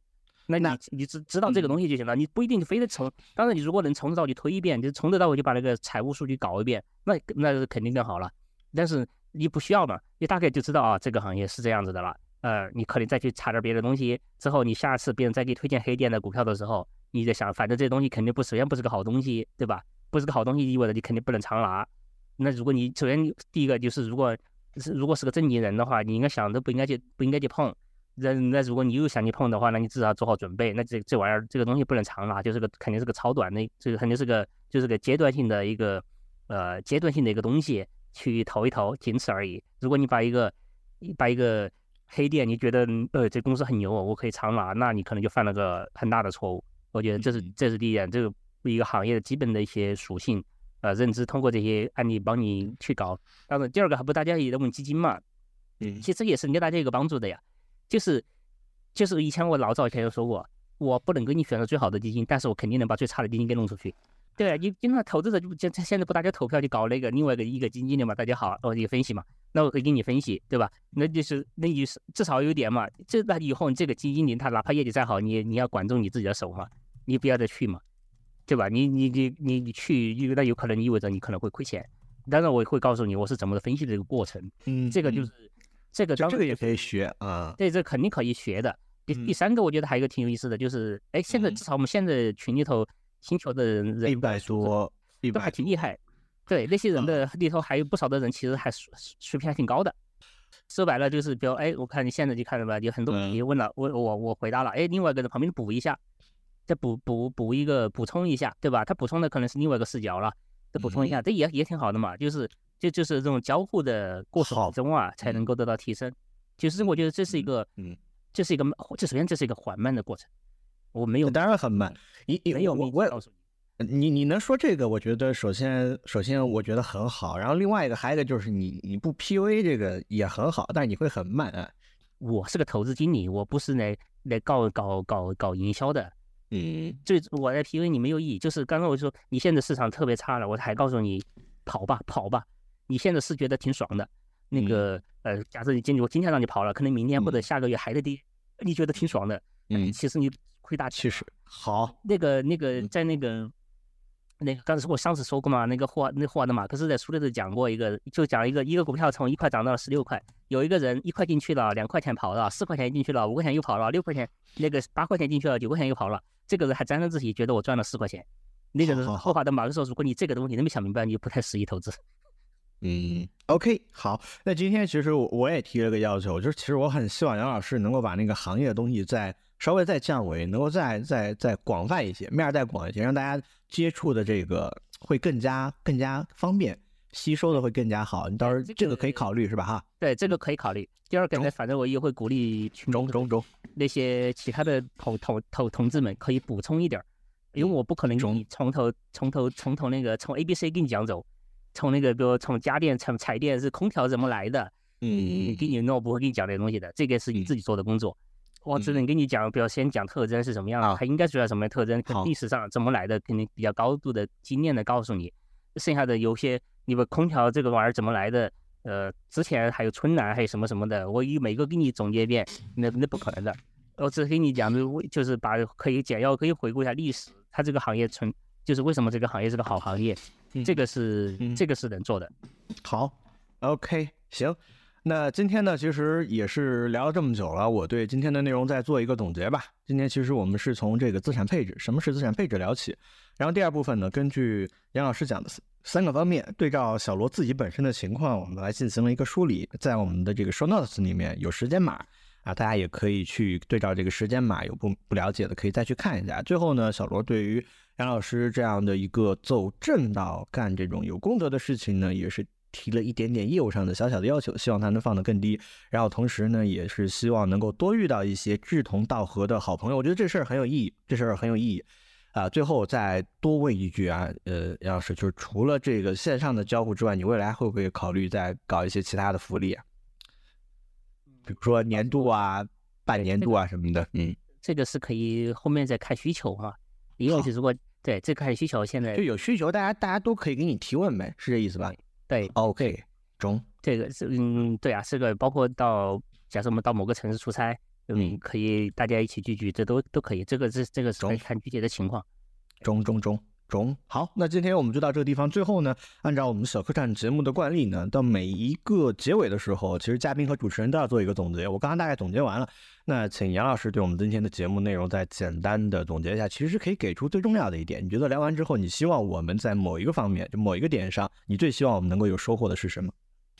那你你知知道这个东西就行了，你不一定非得从。当然，你如果能从头到尾推一遍，就从头到尾就把那个财务数据搞一遍，那那是肯定更好了。但是你不需要嘛，你大概就知道啊，这个行业是这样子的了。呃，你可能再去查点别的东西，之后你下次别人再给你推荐黑店的股票的时候，你在想，反正这东西肯定不，首先不是个好东西，对吧？不是个好东西，意味着你肯定不能常拿。那如果你首先第一个就是，如果是如果是个正经人的话，你应该想都不应该去，不应该去碰。那那如果你又想去碰的话，那你至少做好准备。那这这玩意儿，这个东西不能常拿，就是个肯定是个超短的，这个肯定是个就是个阶段性的一个呃阶段性的一个东西去投一投，仅此而已。如果你把一个把一个黑店，你觉得呃这公司很牛，我可以长拿，那你可能就犯了个很大的错误。我觉得这是这是第一点，这个一个行业的基本的一些属性，呃，认知通过这些案例帮你去搞。当然，第二个还不大家也在问基金嘛，嗯，其实也是给大家一个帮助的呀。就是就是以前我老早以前就说过，我不能给你选择最好的基金，但是我肯定能把最差的基金给弄出去。对啊，你经常投资者就就现在不大家投票就搞那个另外一个一个基金经理嘛？大家好，我一分析嘛，那我可以给你分析，对吧？那就是那就是至少有点嘛，这那以后你这个基金经理他哪怕业绩再好，你你要管住你自己的手嘛，你不要再去嘛，对吧？你你你你你去，那有可能意味着你可能会亏钱。当然我会告诉你我是怎么分析的这个过程，嗯，这个就是这个这个也可以学啊，对，这肯定可以学的。第第三个我觉得还有一个挺有意思的就是，哎，现在至少我们现在群里头星球的人人一百多。都还挺厉害，对那些人的里头还有不少的人，其实还水水平还挺高的。说白了就是，比如哎，我看你现在就看到吧，有很多你问了，我我我回答了，哎，另外一个人旁边补一下，再补补补一个补充一下，对吧？他补充的可能是另外一个视角了，再补充一下，这也也挺好的嘛。就是就就是这种交互的过程中啊，才能够得到提升。其实我觉得这是一个，嗯，这是一个，这首先这是一个缓慢的过程。我没有，当然很慢，你没有我我告诉你。你你能说这个？我觉得首先首先我觉得很好，然后另外一个还有一个就是你你不 PUA 这个也很好，但是你会很慢啊。我是个投资经理，我不是来来搞搞搞搞营销的。嗯，最我在 PUA 你没有意义。就是刚刚我说你现在市场特别差了，我还告诉你跑吧跑吧。你现在是觉得挺爽的，那个呃，假设你今我今天让你跑了，可能明天或者下个月还得跌，你觉得挺爽的。嗯，其实你亏大其实好，那个那个在那个。那个刚才我上次说过嘛，那个霍那霍华德马克思在书里头讲过一个，就讲一个一个股票从一块涨到了十六块，有一个人一块进去了，两块钱跑了，四块钱进去了，五块钱又跑了，六块钱那个八块钱进去了，九块钱又跑了，这个人还沾沾自喜，觉得我赚了四块钱。那个人霍华德马克思说，如果你这个东西你没想明白，你就不太适宜投资。嗯，OK，好，那今天其实我也提了个要求，就是其实我很希望杨老师能够把那个行业的东西再稍微再降维，能够再再再广泛一些，面儿再广一些，让大家。接触的这个会更加更加方便，吸收的会更加好。你到时候这个可以考虑是吧？哈，对，这个可以考虑。第二个呢，反正我也会鼓励中中中那些其他的同同同同志们可以补充一点，因为我不可能从从头从头从头那个从 A B C 给你讲走，从那个比如从家电从彩电是空调怎么来的，嗯，给你弄我不会给你讲这些东西的，这个是你自己做的工作。我只能跟你讲，比如先讲特征是什么样的，它应该主要什么特征，历史上怎么来的，肯定比较高度的经验的告诉你。剩下的有些，你们空调这个玩意儿怎么来的？呃，之前还有春兰，还有什么什么的，我一每个给你总结一遍，那那不可能的。我只跟你讲的，就是把可以简要可以回顾一下历史，它这个行业存，就是为什么这个行业是个好行业，这个是这个是能做的。好，OK，行。那今天呢，其实也是聊了这么久了，我对今天的内容再做一个总结吧。今天其实我们是从这个资产配置，什么是资产配置聊起，然后第二部分呢，根据杨老师讲的三个方面，对照小罗自己本身的情况，我们来进行了一个梳理，在我们的这个 show notes 里面有时间码啊，大家也可以去对照这个时间码，有不不了解的可以再去看一下。最后呢，小罗对于杨老师这样的一个走正道干这种有功德的事情呢，也是。提了一点点业务上的小小的要求，希望他能放得更低。然后同时呢，也是希望能够多遇到一些志同道合的好朋友。我觉得这事儿很有意义，这事儿很有意义啊。最后再多问一句啊，呃，杨老师，就是除了这个线上的交互之外，你未来会不会考虑再搞一些其他的福利啊？比如说年度啊、半年度啊什么的。嗯，这个是可以后面再看需求哈。因为如果对这看需求，现在就有需求，大家大家都可以给你提问呗，是这意思吧？对，OK，中，这个是嗯，对啊，是个包括到假设我们到某个城市出差，嗯，可以大家一起聚聚，这都都可以，这个是这个是可以看具体的情况。中中中中，好，那今天我们就到这个地方。最后呢，按照我们小客栈节目的惯例呢，到每一个结尾的时候，其实嘉宾和主持人都要做一个总结。我刚刚大概总结完了，那请杨老师对我们今天的节目内容再简单的总结一下。其实可以给出最重要的一点，你觉得聊完之后，你希望我们在某一个方面，就某一个点上，你最希望我们能够有收获的是什么？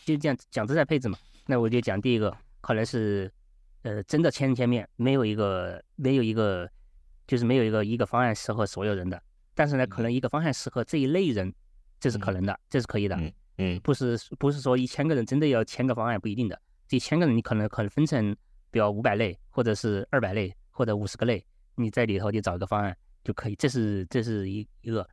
就这样讲资产配置嘛，那我就讲第一个，可能是，呃，真的千人千面，没有一个没有一个，就是没有一个一个方案适合所有人的。但是呢，可能一个方案适合这一类人，这是可能的，这是可以的。嗯嗯，不是不是说一千个人真的要千个方案不一定的，这一千个人你可能可能分成，比如五百类，或者是二百类，或者五十个类，你在里头就找一个方案就可以。这是这是一一个。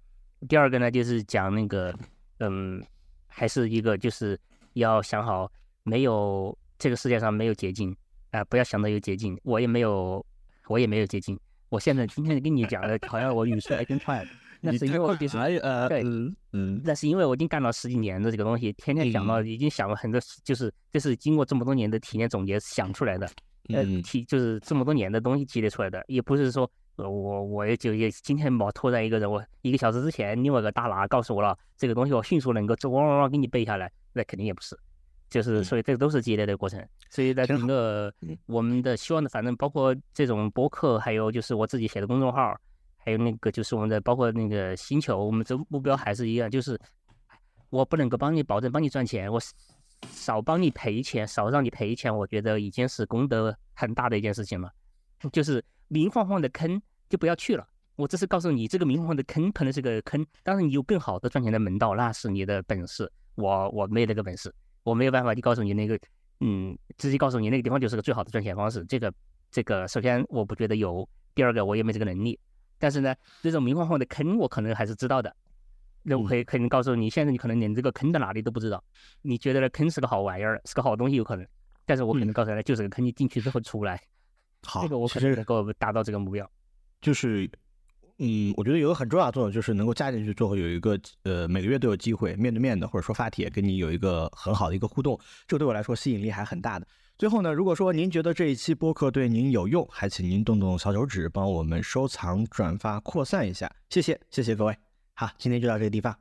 第二个呢，就是讲那个，嗯，还是一个就是要想好，没有这个世界上没有捷径啊，不要想着有捷径，我也没有我也没有捷径。我现在今天跟你讲的，好像我语速还挺快 [LAUGHS] 了。那是因为我呃对嗯嗯那是因为我已经干了十几年的这个东西，天天想到，已经想了很多，就是这是经过这么多年的体验总结想出来的，呃，嗯提就是这么多年的东西积累出来的，也不是说呃我我也就也今天把我拖在一个人，我一个小时之前另外一个大拿告诉我了这个东西，我迅速能够这汪汪汪给你背下来，那肯定也不是，就是嗯所以这个都是积累的过程，所以在整个嗯我们的希望的，反正包括这种播客，还有就是我自己写的公众号。还有那个就是我们的，包括那个星球，我们这目标还是一样，就是我不能够帮你保证帮你赚钱，我少帮你赔钱，少让你赔钱，我觉得已经是功德很大的一件事情了。就是明晃晃的坑就不要去了。我只是告诉你，这个明晃晃的坑可能是个坑，当然你有更好的赚钱的门道，那是你的本事。我我没有那个本事，我没有办法去告诉你那个，嗯，直接告诉你那个地方就是个最好的赚钱方式。这个这个，首先我不觉得有，第二个我也没这个能力。但是呢，这种明晃晃的坑，我可能还是知道的。那我可以可能告诉你，现在你可能连这个坑在哪里都不知道，你觉得那坑是个好玩意儿，是个好东西，有可能，但是我可能告诉你，就是个坑，你进去之后出来，好，这个我可能能够达到这个目标。就是，嗯，我觉得有个很重要的作用，就是能够加进去之后有一个呃每个月都有机会面对面的或者说发帖跟你有一个很好的一个互动，这个对我来说吸引力还很大的。最后呢，如果说您觉得这一期播客对您有用，还请您动动小手指帮我们收藏、转发、扩散一下，谢谢，谢谢各位。好，今天就到这个地方，